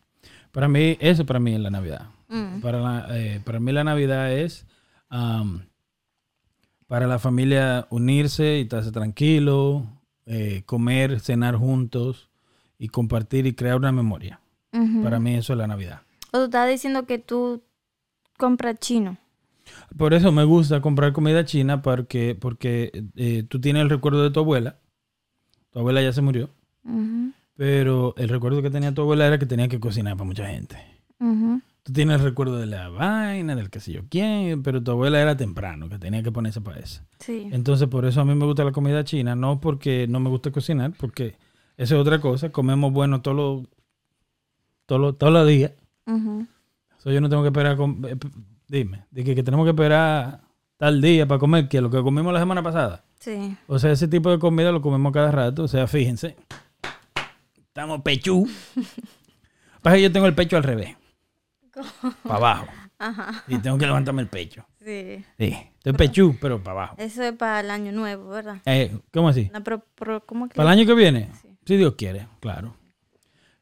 Para mí, eso para mí es la Navidad. Mm. Para, la- eh, para mí la Navidad es para la familia unirse y estarse tranquilo, eh, comer, cenar juntos y compartir y crear una memoria. Para mí eso es la Navidad. O tú estás diciendo que tú compras chino. Por eso me gusta comprar comida china porque, porque eh, tú tienes el recuerdo de tu abuela. Tu abuela ya se murió. Pero el recuerdo que tenía tu abuela era que tenía que cocinar para mucha gente. ujú. Tú tienes el recuerdo de la vaina, del que sé yo quién, pero tu abuela era temprano, que tenía que ponerse para eso. Sí. Entonces, por eso a mí me gusta la comida china, no porque no me gusta cocinar, porque eso es otra cosa. Comemos bueno todos los todos los- todos los días. So, yo no tengo que esperar. com- eh, dime, de que, que tenemos que esperar tal día para comer, que lo que comimos la semana pasada. Sí. O sea, ese tipo de comida lo comemos cada rato. O sea, fíjense. Estamos pechú. *laughs* Pasa que yo tengo el pecho al revés. Para *laughs* abajo. Ajá. Y tengo que levantarme el pecho. Sí. Sí. Estoy pechú, pero para abajo. Eso es para el año nuevo, ¿verdad? Eh, ¿Cómo así? No, pero, pero ¿cómo que? ¿Para el año que viene? Si Dios quiere, claro.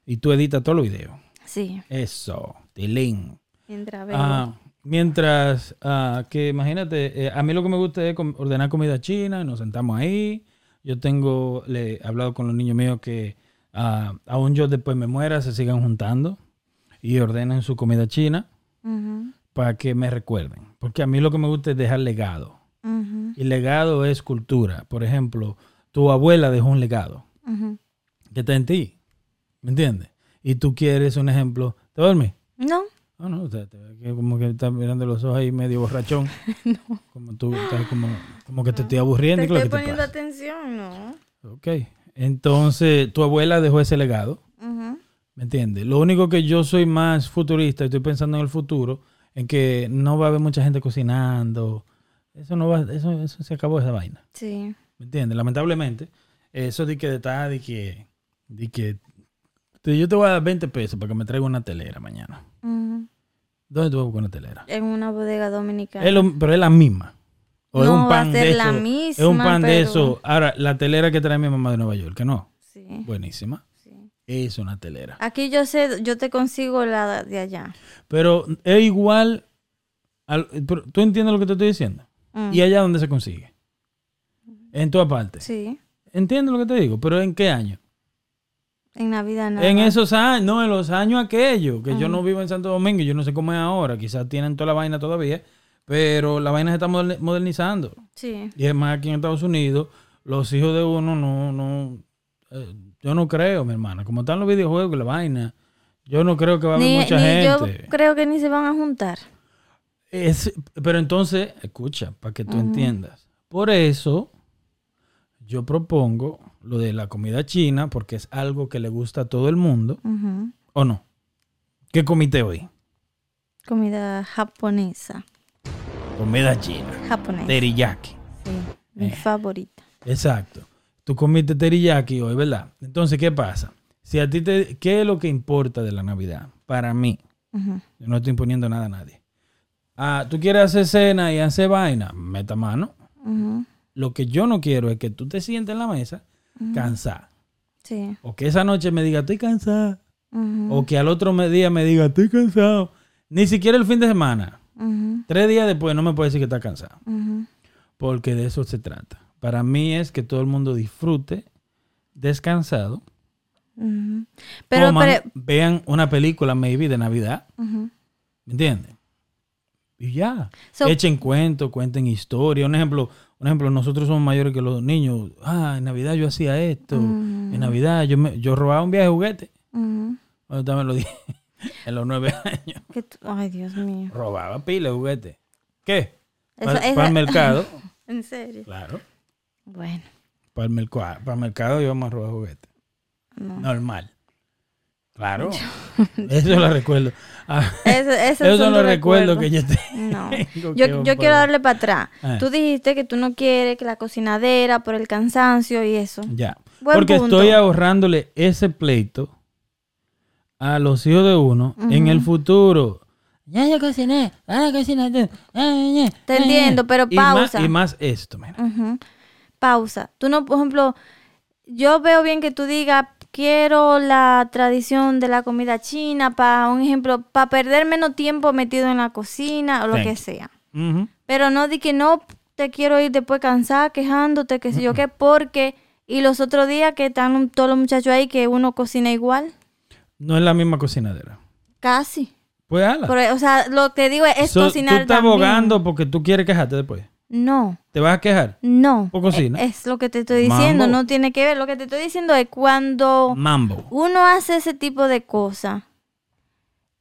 Y tú editas todos los videos. Sí. Eso. Tilín. Mientras. Ah, mientras ah, que imagínate, eh, a mí lo que me gusta es ordenar comida china, nos sentamos ahí. Yo tengo, le he hablado con los niños míos que ah, aún yo después me muera, se sigan juntando y ordenen su comida china para que me recuerden. Porque a mí lo que me gusta es dejar legado. Y legado es cultura. Por ejemplo, tu abuela dejó un legado que está en ti. ¿Me entiendes? Y tú quieres un ejemplo. ¿Te duermes? No. No, no, te, como que estás mirando los ojos ahí medio borrachón. *laughs* Como tú estás como, como que te estoy aburriendo. Te ¿qué es lo estoy te poniendo atención, ¿no? Ok. Entonces, tu abuela dejó ese legado. ¿Me entiendes? Lo único que yo soy más futurista, estoy pensando en el futuro, en que no va a haber mucha gente cocinando. Eso no va, eso, eso se acabó esa vaina. Sí. ¿Me entiendes? Lamentablemente, eso de que de estar, de que, de que yo te voy a dar 20 pesos para que me traiga una telera mañana. ¿Dónde tú vas a buscar una telera? En una bodega dominicana. Es lo- pero es la misma. O es un va a pan ser de la eso. es un misma, pan de eso. Ahora, la telera que trae mi mamá de Nueva York, que no. Sí. Buenísima. Es una telera. Aquí yo sé, yo te consigo la de allá. Pero es igual. al- pero, ¿Tú entiendes lo que te estoy diciendo? Mm. ¿Y allá dónde se consigue? En toda parte. Sí, ¿Entiendes lo que te digo? ¿Pero en qué año? en Navidad nada. En esos años, no, en los años aquellos, que yo no vivo en Santo Domingo, yo no sé cómo es ahora, quizás tienen toda la vaina todavía, pero la vaina se está moder- modernizando. Sí. Y es más, aquí en Estados Unidos, los hijos de uno no, no, eh, yo no creo, mi hermana, como están los videojuegos y la vaina, yo no creo que va a haber Ni, mucha ni yo gente. creo que ni se van a juntar. Es- pero entonces, escucha, para que tú entiendas. Por eso, yo propongo lo de la comida china, porque es algo que le gusta a todo el mundo. ¿o no? ¿Qué comiste hoy? Comida japonesa. Comida china. Japonesa. Teriyaki. Sí, mi Eh. favorita. Exacto. Tú comiste teriyaki hoy, ¿verdad? Entonces, ¿qué pasa? Si a ti te... ¿Qué es lo que importa de la Navidad? Para mí. Yo no estoy imponiendo nada a nadie. Ah, tú quieres hacer cena y hacer vaina, meta mano. Lo que yo no quiero es que tú te sientes en la mesa cansada. Sí. O que esa noche me diga, estoy cansada. O que al otro día me diga, estoy cansado. Ni siquiera el fin de semana. Tres días después no me puede decir que está cansado. Porque de eso se trata. Para mí es que todo el mundo disfrute descansado. Pero, coman, pero- vean una película, maybe, de Navidad. Ujú. ¿Me entiendes? Y ya. So- Echen cuentos, cuenten historia. Un ejemplo, un ejemplo, nosotros somos mayores que los niños. Ah, en Navidad yo hacía esto. En Navidad yo, me, yo robaba un viaje de juguete. Cuando también lo dije. *laughs* en los nueve años. Ay, Dios mío. Robaba pila de juguete. ¿Qué? Para el mercado. *laughs* En serio. claro. Bueno. Para el, mercado, para el mercado íbamos a robar juguete. No. Normal. Claro. *laughs* Eso lo recuerdo. Ah, Eso, son los tus recuerdos que yo tengo. No. *laughs* Yo, yo quiero darle para atrás. Ah. Tú dijiste que tú no quieres que la cocinadera por el cansancio y eso. Ya. Buen Porque punto. estoy ahorrándole ese pleito a los hijos de uno en el futuro. Ya yo cociné, ahora cocinaste. Te entiendo, pero Y más, pausa. y más esto, mira. Pausa. Tú no, por ejemplo, yo veo bien que tú digas, quiero la tradición de la comida china, para un ejemplo, para perder menos tiempo metido en la cocina o lo Thank que sea. Pero no di que no te quiero ir después cansada, quejándote, que sé yo qué, porque... Y los otros días que están todos los muchachos ahí, que uno cocina igual, No es la misma cocinadera. casi. Pues ala. O sea, lo que digo es, es So, cocinar Tú estás también. abogando porque tú quieres quejarte después. No. ¿Te vas a quejar? No. ¿Por cocina? Es, es lo que te estoy diciendo, Mambo. no tiene que ver. Lo que te estoy diciendo es cuando Mambo. uno hace ese tipo de cosas,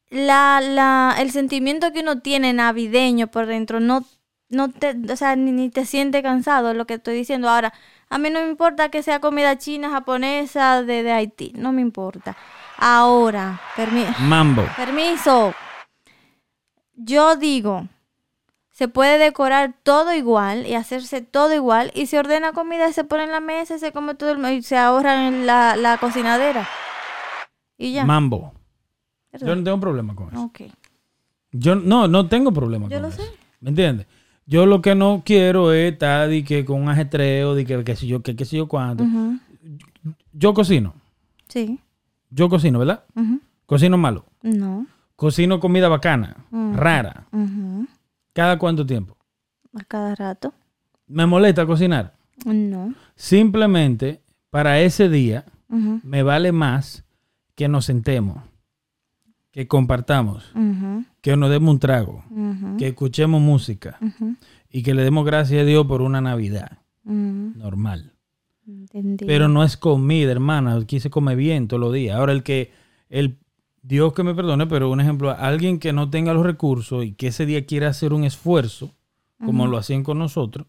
la, la, el sentimiento que uno tiene navideño por dentro no, no te, o sea, ni, ni te siente cansado, es lo que estoy diciendo. Ahora, a mí no me importa que sea comida china, japonesa, de, de Haití, no me importa. Ahora, permi- Mambo. *laughs* permiso. Yo digo, se puede decorar todo igual y hacerse todo igual y se ordena comida y se pone en la mesa y se come todo el, y se ahorra en la, la cocinadera. Y ya. Mambo. Yo no tengo problema con eso. Yo no, no tengo problema Yo con lo eso. sé. ¿Me entiendes? Yo lo que no quiero es estar de que con un ajetreo, de que qué sé yo, que qué sé yo cuánto. Yo cocino. Sí. Yo cocino, ¿verdad? Cocino malo. No. Cocino comida bacana, rara. ¿Cada cuánto tiempo? A cada rato. ¿Me molesta cocinar? No. Simplemente para ese día me vale más que nos sentemos, que compartamos, que nos demos un trago, que escuchemos música y que le demos gracias a Dios por una Navidad normal. Entendí. Pero no es comida, hermana. Aquí se come bien todos los días. Ahora, el que, el Dios que me perdone, pero un ejemplo, alguien que no tenga los recursos y que ese día quiera hacer un esfuerzo, como lo hacían con nosotros,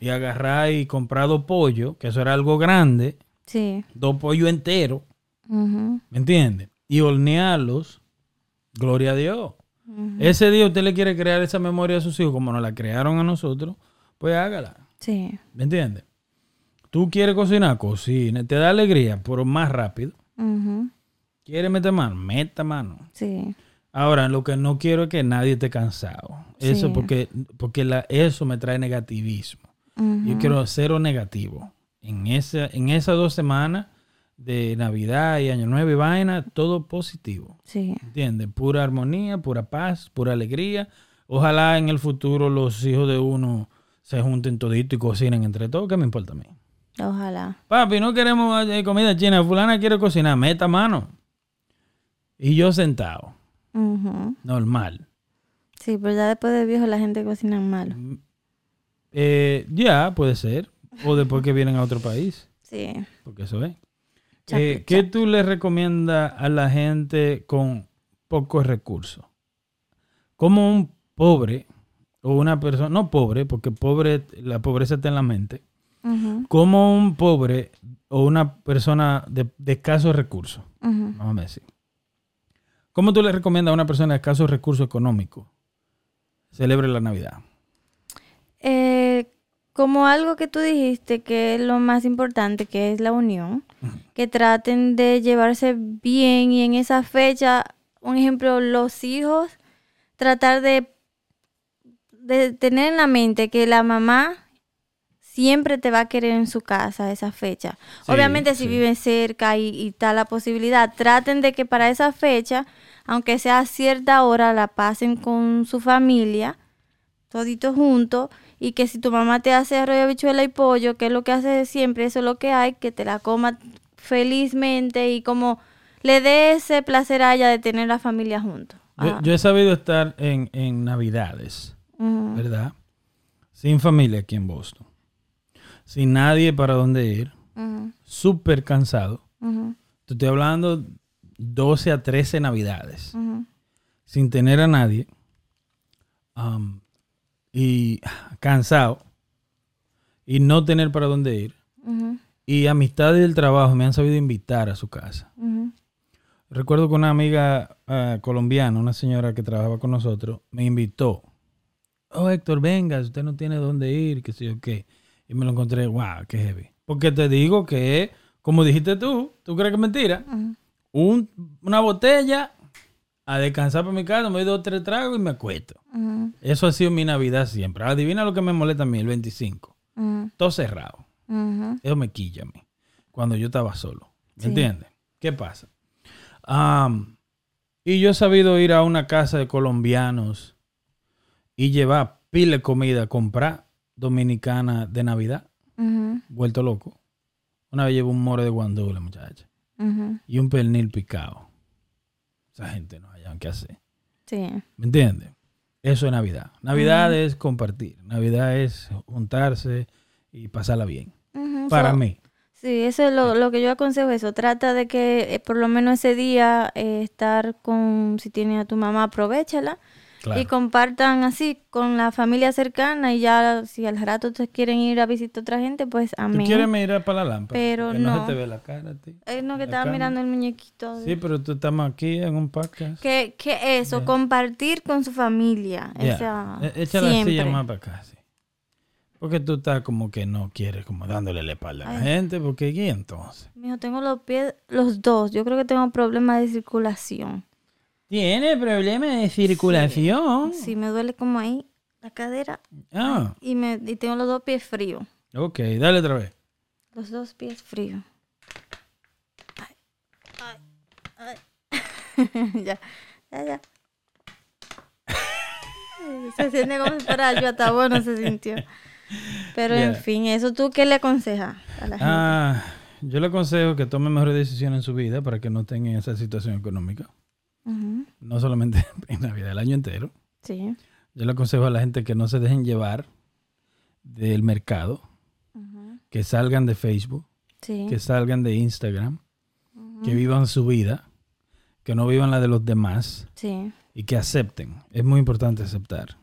y agarrar y comprar dos pollos, que eso era algo grande, Sí. dos pollos enteros. ¿me entiende? Y hornearlos, gloria a Dios. Ese día usted le quiere crear esa memoria a sus hijos como nos la crearon a nosotros, pues hágala. Sí. ¿Me entiendes? Tú quieres cocinar, cocina, te da alegría, pero más rápido. Ujú. ¿Quieres meter mano? Meta mano. Sí. Ahora, lo que no quiero es que nadie esté cansado. Eso Sí. porque, porque la, eso me trae negativismo. Ujú. Yo quiero cero negativo. En, esa, en esas dos semanas de Navidad y Año Nuevo y vaina, todo positivo. Sí. ¿Entiendes? Pura armonía, pura paz, pura alegría. Ojalá en el futuro los hijos de uno se junten todito y cocinen entre todos. ¿Qué me importa a mí? Ojalá. Papi, no queremos eh, comida china. Fulana quiere cocinar. Meta mano. Y yo sentado. Normal. Sí, pero ya después de viejo la gente cocina malo. Eh, ya, puede ser. O después que vienen a otro país. Sí. Porque eso es. Eh, ¿Qué tú le recomiendas a la gente con pocos recursos? Como un pobre o una persona, no pobre, porque pobre, la pobreza está en la mente. Como un pobre o una persona de, de escasos recursos, ujú. vamos a decir. ¿Cómo tú le recomiendas a una persona de escasos recursos económicos celebre la Navidad? Eh, como algo que tú dijiste que es lo más importante, que es la unión, que traten de llevarse bien y en esa fecha, un ejemplo, los hijos, tratar de, de tener en la mente que la mamá siempre te va a querer en su casa esa fecha. Sí, Obviamente si sí. viven cerca y, y está la posibilidad, traten de que para esa fecha, aunque sea a cierta hora, la pasen con su familia toditos juntos y que si tu mamá te hace arroz, habichuela y pollo, que es lo que hace siempre, eso es lo que hay, que te la coma felizmente y como le dé ese placer a ella de tener la familia juntos. Yo, yo he sabido estar en, en Navidades, ¿verdad? Sin familia aquí en Boston. Sin nadie para dónde ir. ujú, Súper cansado. ujú, Te estoy hablando 12 a 13 Navidades. Sin tener a nadie. am, y cansado. Y no tener para dónde ir. Y amistades del trabajo me han sabido invitar a su casa. Recuerdo que una amiga ah, colombiana, una señora que trabajaba con nosotros, me invitó. Oh, Héctor, venga, usted no tiene dónde ir, que sé yo qué. Y me lo encontré, wow, qué heavy. Porque te digo que, como dijiste tú, ¿tú crees que es mentira? Un- una botella a descansar por mi casa, me doy dos tres tragos y me acuesto. Eso ha sido mi Navidad siempre. Adivina lo que me molesta a mí, el 25. ujú, Todo cerrado. Eso me quilla a mí. Cuando yo estaba solo. ¿Me Sí. entiendes? ¿Qué pasa? Y yo he sabido ir a una casa de colombianos y llevar pile de comida, comprar dominicana de Navidad. Vuelto loco. Una vez llevo un more de guandule, muchacha. Y un pernil picado. Esa gente no hayan qué hacer. Sí. ¿Me entiendes? Eso es Navidad. Navidad es compartir. Navidad es juntarse y pasarla bien. Para so- mí. Sí, eso es lo, lo que yo aconsejo, eso. Trata de que eh, por lo menos ese día eh, estar con, si tienes a tu mamá, aprovechala Claro. y compartan así con la familia cercana y ya si al rato te quieren ir a visitar otra gente, pues ¿Tú amén. quieres mirar para la lámpara? Pero Porque no. no. se te ve la cara a ti. Eh, no, que la estaba cámara. mirando el muñequito. Sí, pero tú estamos aquí en un podcast. Que, que eso, Ya. compartir con su familia. Ya. esa- E- Echa la siempre. silla más para acá, sí. Porque tú estás como que no quieres como dándole la espalda a la gente, porque ¿y entonces? Mijo, tengo los pies, los dos. Yo creo que tengo problemas de circulación. Tiene problemas de circulación. Sí, me duele como ahí la cadera Ah, y, me, y tengo los dos pies fríos. ok, dale otra vez. Los dos pies fríos. Ay, ay, ay. *laughs* ya, ya, ya. *laughs* Se siente como si fuera yo, hasta bueno se sintió. Pero en fin, eso tú qué le aconsejas a la gente. Ah, yo le aconsejo que tome mejores decisiones en su vida para que no estén en esa situación económica. No solamente *laughs* en Navidad, el año entero. Sí. Yo le aconsejo a la gente que no se dejen llevar del mercado, que salgan de Facebook, Sí. que salgan de Instagram, que vivan su vida, que no vivan la de los demás Sí. y que acepten. Es muy importante aceptar.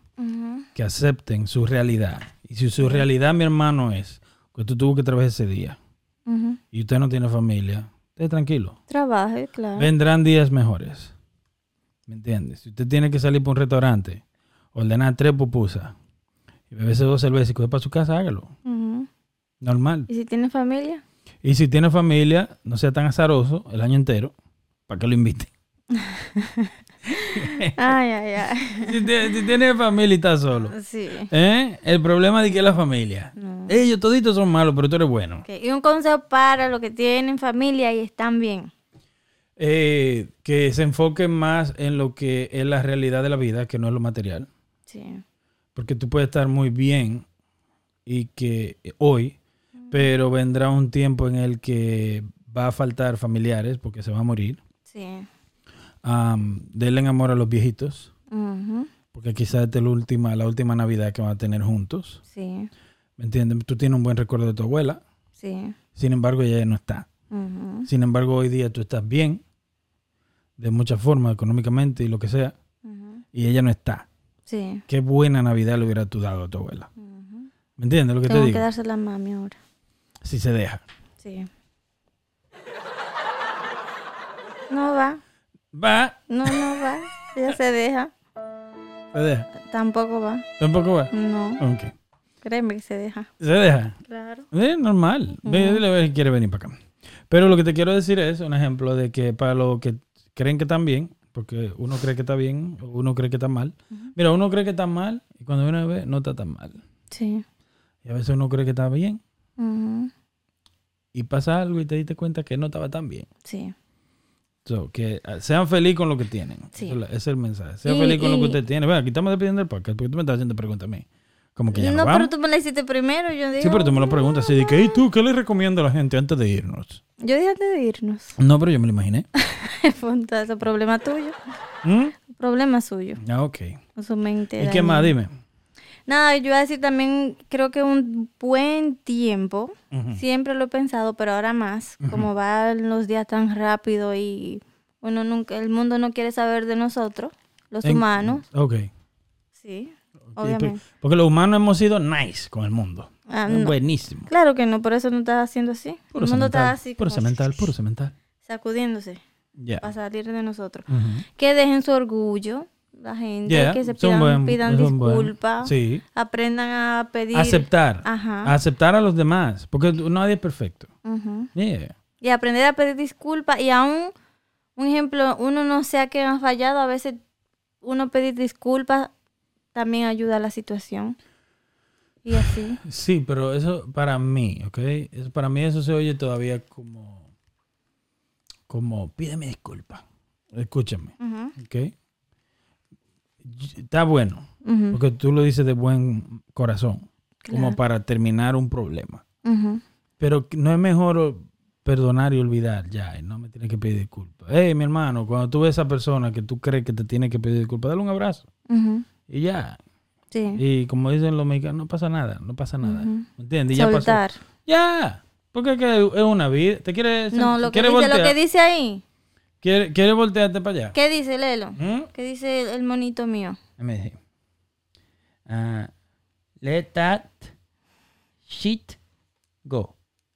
Que acepten su realidad. Y si su realidad, mi hermano, es que tú tuvo que trabajar ese día y usted no tiene familia, esté tranquilo. Trabaje, claro. Vendrán días mejores. ¿Me entiendes? Si usted tiene que salir para un restaurante, ordenar tres pupusas y beberse dos cervezas y coger para su casa, hágalo. Normal. ¿Y si tiene familia? Y si tiene familia, no sea tan azaroso el año entero para que lo invite. *laughs* Ay, ay, ay. *laughs* Si, tie- si tienes familia y estás solo. Sí. ¿Eh? El problema de que es la familia. No. Ellos toditos son malos, pero tú eres bueno. Ok, Y un consejo para los que tienen familia y están bien. Eh, que se enfoquen más en lo que es la realidad de la vida, que no es lo material. Sí. Porque tú puedes estar muy bien y que eh, hoy, pero vendrá un tiempo en el que va a faltar familiares porque se va a morir. Sí. Am, denle amor a los viejitos, porque quizás esta es la última, la última Navidad que van a tener juntos. Sí. ¿Me entiendes? Tú tienes un buen recuerdo de tu abuela, Sí. sin embargo ella ya no está. Sin embargo, hoy día tú estás bien, de muchas formas, económicamente y lo que sea, y ella no está. Sí. Qué buena Navidad le hubiera tú dado a tu abuela. ¿Me entiendes lo que Tengo te que digo? dársela a mami ahora. Si se deja. Sí. No va. Va, No, no va. Ya se deja. se deja. Tampoco va. Tampoco va. No. Ok. Créeme que se deja. Se deja. Claro. Es normal. Ve, dile a ver si quiere venir para acá. Pero lo que te quiero decir es un ejemplo de que para los que creen que están bien, porque uno cree que está bien, uno cree que está mal. Mira, uno cree que está mal y cuando uno ve, no está tan mal. Sí. Y a veces uno cree que está bien Ujú. y pasa algo y te diste cuenta que no estaba tan bien. Sí. So, que ah, sean felices con lo que tienen. Sí. Ese es el mensaje. Sean Y- felices con lo que usted tiene. Bueno, aquí estamos despidiendo el podcast porque tú me estás haciendo preguntas a mí. Como que ya No, no, pero tú me la hiciste primero. Yo digo. Sí, pero tú me lo preguntas así de que, ¿y tú qué le recomiendo a la gente antes de irnos? Yo dije antes de irnos. No, pero yo me lo imaginé. *laughs* Ese problema tuyo. ¿Mm? Problema suyo. Ah, ok. Su mente. ¿Y qué más? Dime. Nada, yo iba a decir también, creo que un buen tiempo, siempre lo he pensado, pero ahora más, como van los días tan rápido y uno nunca, el mundo no quiere saber de nosotros, los En- humanos, Ok. sí, obviamente. pe- Porque los humanos hemos sido nice con el mundo. Ah, no. Buenísimo. Claro que no, por eso no estás haciendo así. Puro el mundo está así Puro cemental, puro cemental. sacudiéndose Ya. para salir de nosotros. Que dejen su orgullo, la gente, Yeah, que se pidan, buen- pidan disculpas, Sí. aprendan a pedir. Aceptar. Ajá. Aceptar a los demás. Porque nadie es perfecto. Ujú. Yeah. Y aprender a pedir disculpas. Y aún, un ejemplo, uno no sea que ha fallado, a veces uno pedir disculpas también ayuda a la situación. Y así. Sí, pero eso para mí, ¿ok? Eso, para mí eso se oye todavía como, como, pídeme disculpa. Escúchame, Ujú, ¿ok? Está bueno, porque tú lo dices de buen corazón, como para terminar un problema. Pero no es mejor perdonar y olvidar ya, no me tienes que pedir disculpas. Hey, mi hermano, cuando tú ves a esa persona que tú crees que te tiene que pedir disculpas, dale un abrazo y ya. Sí. Y como dicen los mexicanos, no pasa nada, no pasa nada. ¿Me entiendes? Y ya pasó. Ya, porque es que es una vida. ¿Te quieres No, lo que, dice, lo que dice ahí. ¿Quiere, quiere voltearte para allá? ¿Qué dice, Lelo? ¿Mm? ¿Qué dice el monito mío? Me dice, ah, let that shit go. *laughs*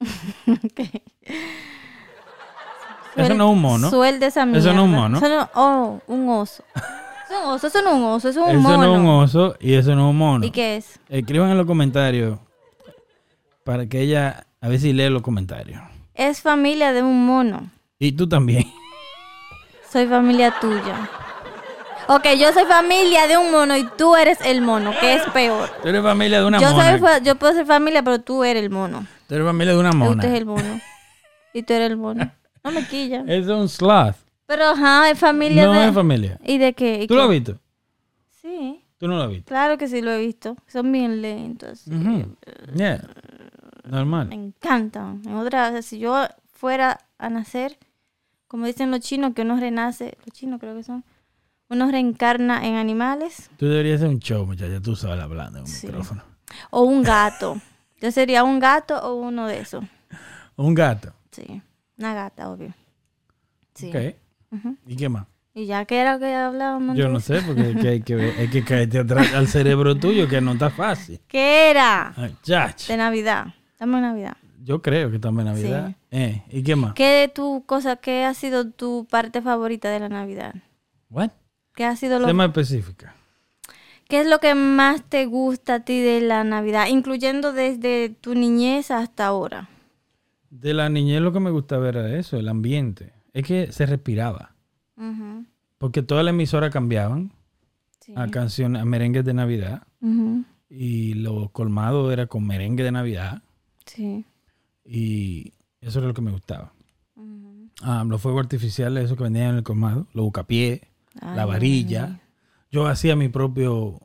Eso no es un mono. Suelta esa mierda. Eso no es un mono. Eso no- oh, un oso. *laughs* Es un oso, eso no es un oso, eso es un Eso mono. no es un oso y eso no es un mono. ¿Y qué es? Escriban en los comentarios para que ella a ver si lee los comentarios. Es familia de un mono. Y tú también. Soy familia tuya. Ok, yo soy familia de un mono y tú eres el mono, que es peor. Tú eres familia de una Yo, mona. soy, yo puedo ser familia, pero tú eres el mono. Tú eres familia de una Y mona. Usted es el mono. Y tú eres el mono. No me quilla. Eso es un sloth. Pero ajá, es familia No de... es familia. ¿Y de qué? ¿Y ¿Tú qué? lo has visto? Sí, ¿Tú no lo has visto? claro que sí lo he visto. Son bien lentos. Yeah. Me Normal. encantan. En otra, si yo fuera a nacer, como dicen los chinos, que uno renace, los chinos creo que son, uno reencarna en animales Tú deberías hacer un show, muchacha. Tú sabes hablando en un Sí. micrófono. o un gato. Yo sería un gato o uno de esos. Un gato. Sí, una gata, obvio. Sí. ¿Y qué más? Y ya que era que hablábamos. Yo no sé, porque que hay que, ver- hay que caerte atrás al cerebro tuyo, que no está fácil. *laughs* ¿Qué era? Ay, chach. De Navidad. Estamos en Navidad. Yo creo que estamos en Navidad. Sí. Eh, ¿Y qué más? ¿Qué de tu cosa, qué ha sido tu parte favorita de la Navidad? What? ¿Qué ha sido lo Tema específica. ¿Qué es lo que más te gusta a ti de la Navidad, incluyendo desde tu niñez hasta ahora? De la niñez lo que me gusta ver era eso, el ambiente. Es que se respiraba. Porque todas las emisoras cambiaban Sí. a canciones, a merengues de Navidad. Y lo colmado era con merengue de Navidad. Sí. Y eso era lo que me gustaba. Ah, los fuegos artificiales, eso que vendían en el colmado. Los bucapié, la varilla. Yo hacía mi propio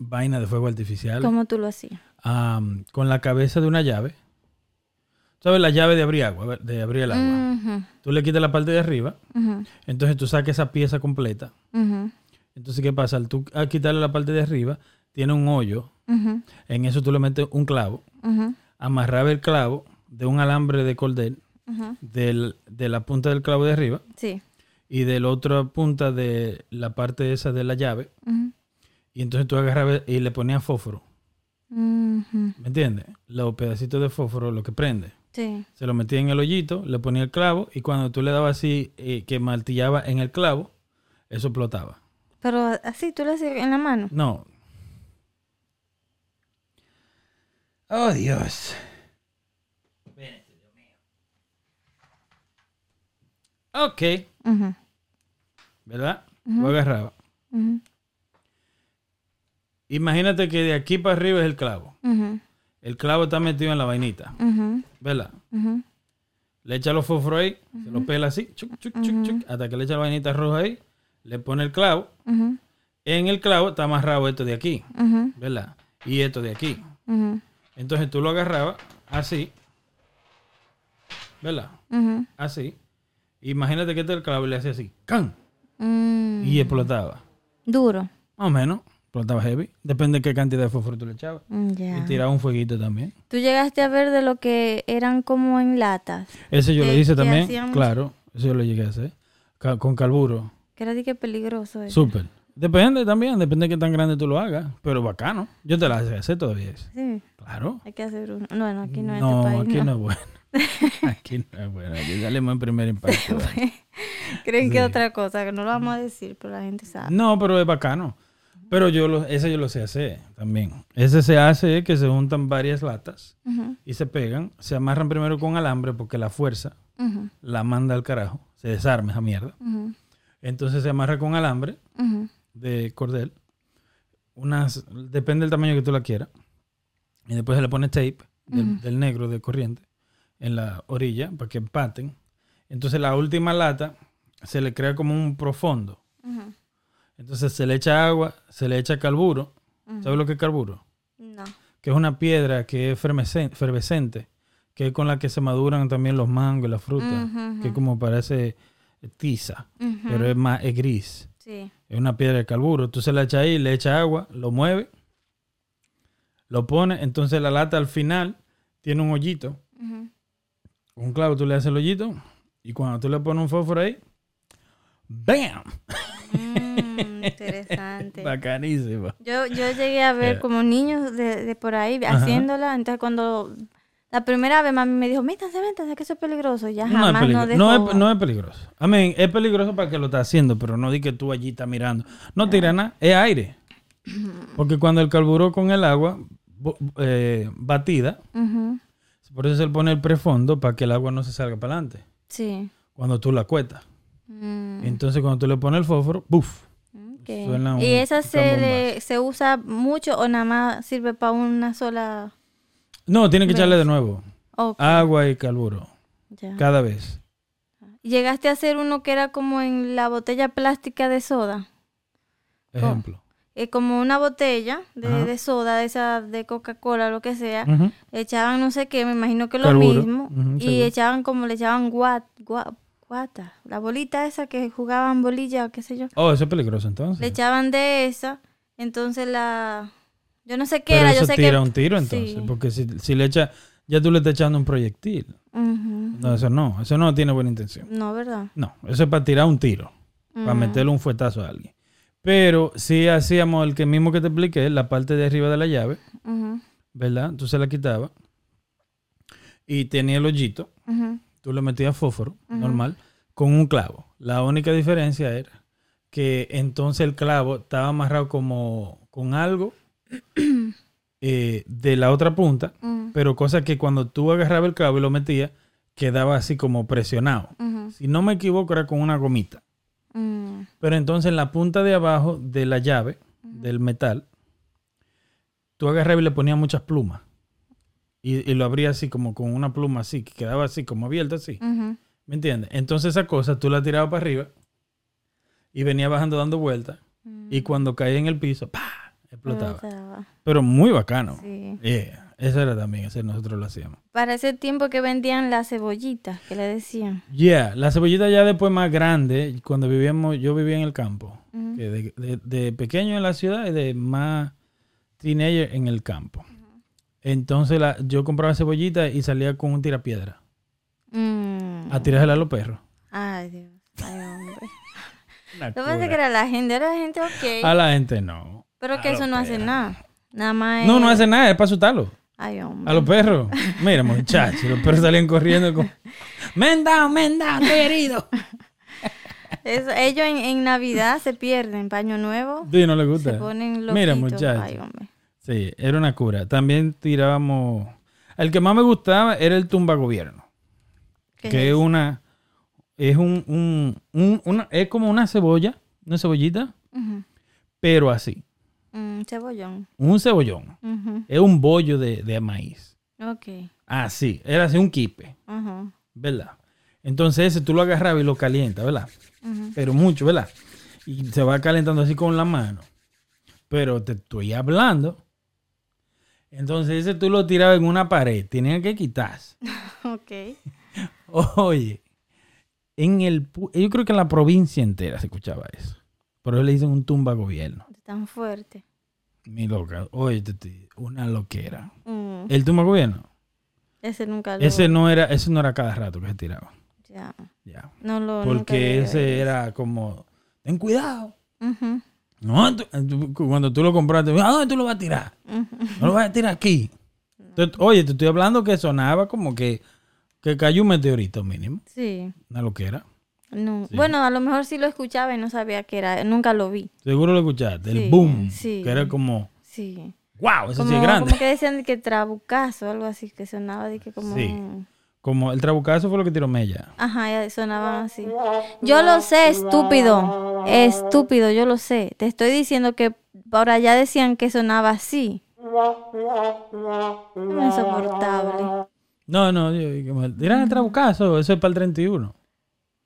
vaina de fuego artificial. ¿Cómo tú lo hacías? ah, con la cabeza de una llave. ¿Sabes? La llave de abrir agua, de abrir el agua. Tú le quitas la parte de arriba, entonces tú sacas esa pieza completa. Entonces, ¿qué pasa? Al tú al quitarle la parte de arriba, tiene un hoyo. En eso tú le metes un clavo. Amarraba el clavo de un alambre de cordel del- de la punta del clavo de arriba Sí. y de la otra punta de la parte esa de la llave. Y entonces tú agarrabas y le ponías fósforo. ¿Me entiendes? Los pedacitos de fósforo, lo que prende. Sí. Se lo metía en el hoyito, le ponía el clavo y cuando tú le dabas así, eh, que martillaba en el clavo, eso explotaba. Pero así, tú lo hacías en la mano. No. Oh, Dios. Ok, Ujú, ¿verdad? Lo agarraba. Imagínate que de aquí para arriba es el clavo. El clavo está metido en la vainita, ¿verdad? Le echa los fósforos ahí, se lo pela así, chuc, chuc, chuc, chuc, hasta que le echa la vainita roja ahí, le pone el clavo. En el clavo está amarrado esto de aquí, ¿verdad? Y esto de aquí. Entonces tú lo agarrabas así, ¿verdad? Así. Imagínate que este el clavo y le hacía así, ¡can! Mm, Y explotaba. Duro. Más o menos, explotaba heavy. Depende de qué cantidad de fósforo tú le echabas. Mm, Y tiraba un fueguito también. Tú llegaste a ver de lo que eran como en latas, Ese yo lo hice también, hacían- claro. Eso yo lo llegué a hacer. Con carburo. que era de que peligroso eso. Súper. Depende también, depende de qué tan grande tú lo hagas. Pero bacano. Yo te la sé hacer todavía. eso. Sí, Claro. hay que hacer uno. Bueno, aquí no, en No, este país. aquí no. no. es bueno. *laughs* aquí no es bueno. Aquí salimos en primer impacto. *laughs* Creen que otra cosa, que no lo vamos a decir, pero la gente sabe. no, pero es bacano. Pero yo lo, ese yo lo sé hacer también. Ese se hace que se juntan varias latas y se pegan. Se amarran primero con alambre porque la fuerza la manda al carajo. Se desarma esa mierda. Entonces se amarra con alambre de cordel. Unas, depende del tamaño que tú la quieras. Y después se le pone tape del, del negro de corriente en la orilla para que empaten. Entonces la última lata se le crea como un profundo. Entonces se le echa agua, se le echa carburo. ¿Sabes lo que es carburo? No. Que es una piedra que es efervescente, que es con la que se maduran también los mangos y las frutas, que como parece tiza, Ujú, pero es más es gris. Sí. Es una piedra de carburo. Tú se la echas ahí, le echas agua, lo mueve, lo pone. Entonces la lata al final tiene un hoyito. Con un clavo tú le haces el hoyito. Y cuando tú le pones un fósforo ahí, ¡bam! Mm, interesante. Bacanísimo. Yo, yo llegué a ver Eh. como niños de, de por ahí Ajá. haciéndola. Entonces, cuando la primera vez mami me dijo, métanse, métanse, que eso es peligroso. Ya No es, jamás no peligro- dejó. no, es, no es peligroso. Amén. Es peligroso para que lo está haciendo, pero no di que tú allí estás mirando. No tira nada, es aire. Porque cuando el carburo con el agua eh, batida, por eso se le pone el prefondo para que el agua no se salga para adelante. Sí. Cuando tú la cuetas. Mm, Entonces cuando tú le pones el fósforo, ¡buf! Suena ¿Y esa se, le, se usa mucho o nada más sirve para una sola? No, tiene que echarle de nuevo. Agua y carburo. ya. Cada vez. ¿Llegaste a hacer uno que era como en la botella plástica de soda? Ejemplo. Eh, como una botella de, de soda, de esa de Coca-Cola, lo que sea. Echaban no sé qué, me imagino que lo Carburo. mismo. Y seguro. echaban como le echaban guat, gua- guata. La bolita esa que jugaban bolilla, qué sé yo. Oh, eso es peligroso entonces. Le echaban de esa. Entonces la... Yo no sé qué Pero era, eso yo sé tira que... un tiro entonces. Sí. Porque si, si le echa, ya tú le estás echando un proyectil. No, eso no. Eso no tiene buena intención. No, ¿verdad? No, eso es para tirar un tiro. Para meterle un fuetazo a alguien. Pero si hacíamos el que mismo que te expliqué, la parte de arriba de la llave, Ujú, ¿verdad? Tú se la quitabas y tenía el hoyito. ujú, tú le metías fósforo, normal, con un clavo. La única diferencia era que entonces el clavo estaba amarrado como con algo *clears throat* eh, de la otra punta, pero cosa que cuando tú agarrabas el clavo y lo metías, quedaba así como presionado. Si no me equivoco, era con una gomita. Mm, Pero entonces en la punta de abajo de la llave, del metal, tú agarrabas y le ponías muchas plumas. Y, y lo abrías así como con una pluma así, que quedaba así como abierta así. ¿Me entiendes? Entonces esa cosa tú la tirabas para arriba y venía bajando dando vueltas. Y cuando caía en el piso, ¡pah! explotaba. Explotaba. Pero muy bacano. Sí. Yeah, Eso era también, ese nosotros lo hacíamos. Para ese tiempo que vendían las cebollitas, que le decían. Yeah, la cebollita ya después más grande, cuando vivíamos, yo vivía en el campo. De- de pequeño en la ciudad y de más teenager en el campo. Entonces la, yo compraba cebollita y salía con un tirapiedra Mm. a tirársela a los perros. Ay, Dios. Ay, hombre. *laughs* Yo pensé que era la gente, era la gente ok. A la gente no. pero a que eso no hace nada. Nada más No, es- no hace nada, es para asustarlo. Ay, hombre. A los perros. Mira, muchachos, los perros salían corriendo con... *laughs* ¡Me han dado, me han dado, estoy herido! *laughs* Eso- ellos en, en Navidad se pierden, paño nuevo. Sí, no le gusta. Se ponen loquitos. Mira, Ay, muchachos. hombre. Sí, era una cura. También tirábamos... El que más me gustaba era el tumba gobierno. ¿Qué que es una es un, un- un- una es como una cebolla una cebollita pero así Mm, cebollón. un cebollón es un bollo de, de maíz Ok. así era así un quipe Ajá. verdad entonces ese tú lo agarrabas y lo calientas verdad pero mucho verdad y se va calentando así con la mano pero te estoy hablando entonces ese tú lo tirabas en una pared tenían que quitarse *laughs* Ok. Oye, en el, yo creo que en la provincia entera se escuchaba eso. Por eso le dicen un tumba gobierno. Tan fuerte. Mi loca. Oye, una loquera. Mm, El tumba gobierno. Ese nunca lo... Ese no era, ese no era cada rato que se tiraba. Ya. Ya. No lo... Porque ese era como, ten cuidado. No, tú- tú- cuando tú lo compraste, ¿a dónde tú lo vas a tirar? No lo vas a tirar aquí. Entonces, oye, te estoy hablando que sonaba como que, que cayó un meteorito mínimo. Sí. Una loquera. No. Sí. Bueno, a lo mejor sí lo escuchaba y no sabía que era. Nunca lo vi. Seguro lo escuchaste. El Sí, boom. sí. Que era como, Sí. wow, eso Como, sí es grande. como que decían de que trabucazo, algo así, que sonaba de que como... Sí. Como el trabucazo fue lo que tiró Mella. Ajá, ya sonaban así. Yo lo sé, estúpido. Estúpido, yo lo sé. Te estoy diciendo que por allá decían que sonaba así. Insoportable. No, no, tiran el trabucazo, eso es para el 31.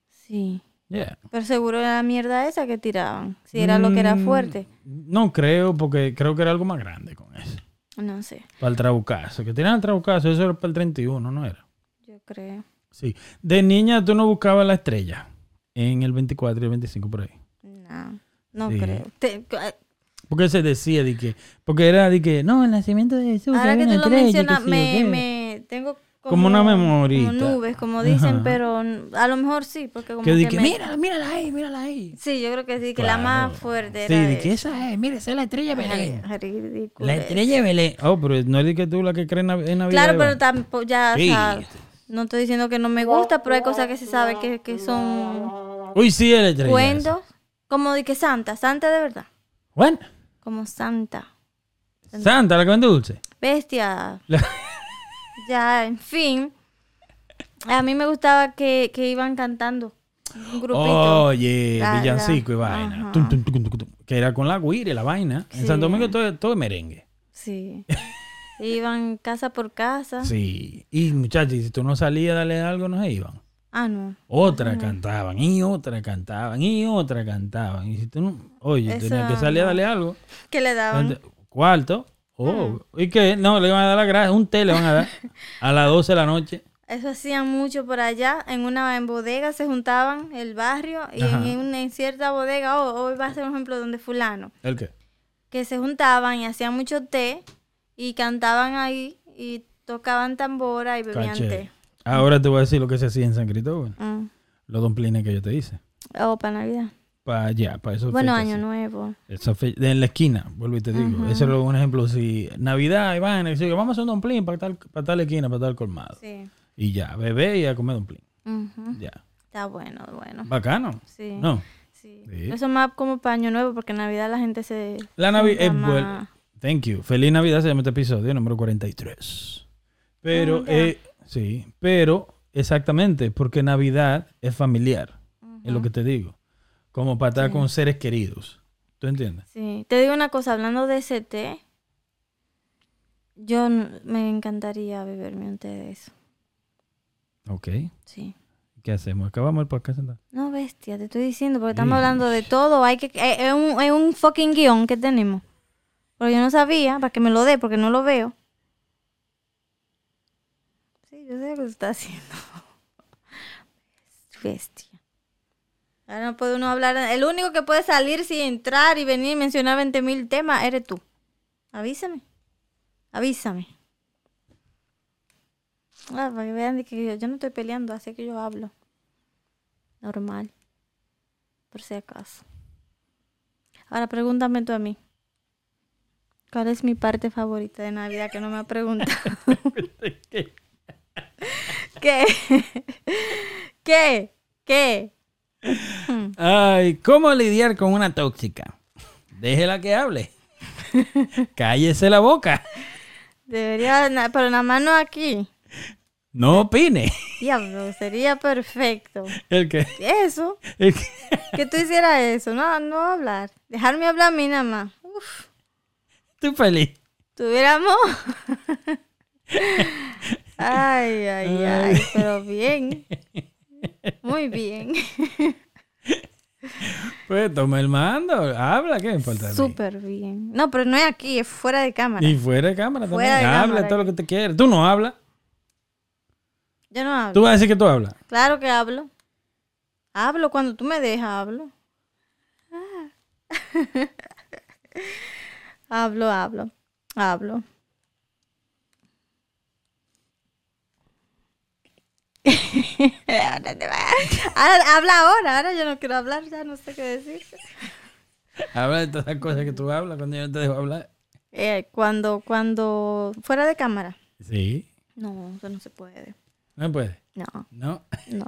Sí. Yeah. Pero seguro era la mierda esa que tiraban. Si era lo que era Mm, fuerte. No creo, porque creo que era algo más grande con eso. No sé, Para el trabucazo. Que tiran el trabucazo, eso era para el 31, ¿no era? Creo. Sí. De niña tú no buscabas la estrella en el 24 y el 25 por ahí. No, no Sí. creo. Te- Porque se decía de que, porque era de que, no, el nacimiento de Jesús. ahora que tú lo mencionas, sí, me, me tengo como, Como una memorita. como nubes, como dicen, Ajá. pero a lo mejor sí, porque como Que que, que, me- mírala, mírala ahí, mírala ahí. Sí, yo creo que sí, que la más fuerte Sí, era de que esa es, mira, esa es la estrella de Belén. Ridículo. La estrella de Belén. Oh, pero no es de que tú la que crees en Nav- en Navidad. Claro, pero tampoco ya, o Sí. sea, no estoy diciendo que no me gusta, pero hay cosas que se sabe que, que son Uy, sí, estrella. cuentos, como de que Santa, Santa de verdad. Bueno, como Santa. Santa, la que vende dulce. Bestia. La- *laughs* Ya, en fin. A mí me gustaba que, que iban cantando. Un grupito. Oye, La- villancico y vaina. Tum, tum, tum. Que era con la guira y la vaina. En. Santo Domingo todo, todo es merengue. Sí. *laughs* Iban casa por casa. Sí. Y muchachos, si tú no salías a darle algo, no se iban. Ah, no. Otra cantaban, y otra cantaban, y otra cantaban. Y si tú no, oye, Eso tenías que salir a darle algo. ¿Qué le daban? Cuarto. Oh, Mm. ¿y qué? No, le van a dar la gracia. Un té le van a dar *laughs* a las 12 de la noche. Eso hacían mucho por allá. En una en bodega se juntaban el barrio y en, una- en cierta bodega, o hoy va a ser un ejemplo donde fulano, ¿El qué? que se juntaban y hacían mucho té y cantaban ahí y tocaban tambora y bebían Caché. té. Ahora te voy a decir lo que se hacía en San Cristóbal. Mm. Los domplines que yo te hice. O para Navidad. Para allá, para eso. Bueno, Año Nuevo. Esa fe- en la esquina, vuelvo y te digo. Ujú. Ese era un ejemplo. Si Navidad, Iván, y vamos a hacer un domplín para tal, para tal esquina, para tal colmado. Sí. Y ya, bebé y a comer domplín. Ujú. Ya. Está bueno, bueno. Bacano. Sí. No. sí. Sí. Eso más como para Año Nuevo porque en Navidad la gente se... La Navidad es buena. Thank you. Feliz Navidad se llama este episodio, número 43. Pero, ya. eh, sí, pero exactamente, porque Navidad es familiar, es lo que te digo. como para estar con seres queridos. ¿Tú entiendes? Sí. Te digo una cosa, hablando de ese té, yo me encantaría beberme un té de eso. Ok. Sí. ¿Qué hacemos? ¿Acabamos el podcast? No, bestia, te estoy diciendo, porque estamos hablando de todo. Hay que, eh, es, un, es un fucking guion que tenemos. Pero yo no sabía, para que me lo dé, porque no lo veo. Sí, yo sé lo que está haciendo. *laughs* Bestia. Ahora no puede uno hablar. El único que puede salir sin entrar y venir y mencionar 20 mil temas eres tú. Avísame. Avísame. Ah, para que vean que yo no estoy peleando, así que yo hablo. Normal. Por si acaso. Ahora pregúntame tú a mí. ¿Cuál es mi parte favorita de Navidad que no me ha preguntado? *laughs* ¿Qué? ¿Qué? ¿Qué? Ay, ¿cómo lidiar con una tóxica? Déjela que hable. *laughs* Cállese la boca. Debería, pero nada más no aquí. No opine. Diablo, sería perfecto. El que, Eso, el que- que tú hicieras eso, no, no hablar. Dejarme hablar a mí nada más. Uf, tú feliz. tuviéramos. *laughs* Ay, ay, ay, pero bien. Muy bien. Pues toma el mando, habla, ¿qué importa? a mí? Súper bien. No, pero no es aquí, es fuera de cámara. Y fuera de cámara también. De habla cámara. todo lo que te quieras. Tú no hablas. Yo no hablo. Tú vas a decir que tú hablas. Claro que hablo. Hablo cuando tú me dejas, hablo. Ah. *laughs* hablo, hablo, hablo. *laughs* Ahora habla ahora, ahora yo no quiero hablar, ya no sé qué decir. Habla de todas las cosas que tú hablas cuando yo no te dejo hablar. Eh, cuando, cuando, fuera de cámara. Sí. No, eso no se puede. No puede. No, No. no.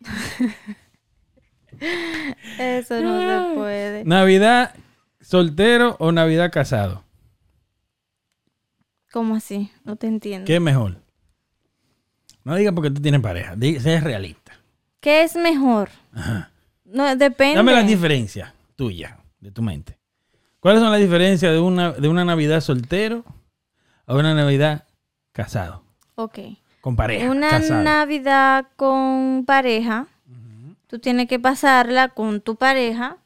*laughs* eso no se puede. Navidad soltero o Navidad casado. ¿Cómo así? No te entiendo. ¿Qué es mejor? No diga porque tú tienes pareja. Sé realista. ¿Qué es mejor? Ajá. No, depende. Dame las diferencias tuyas, de tu mente. ¿Cuáles son las diferencias de una, de una Navidad soltero a una Navidad casado? Ok. Con pareja. Una casado. Navidad con pareja, tú tienes que pasarla con tu pareja.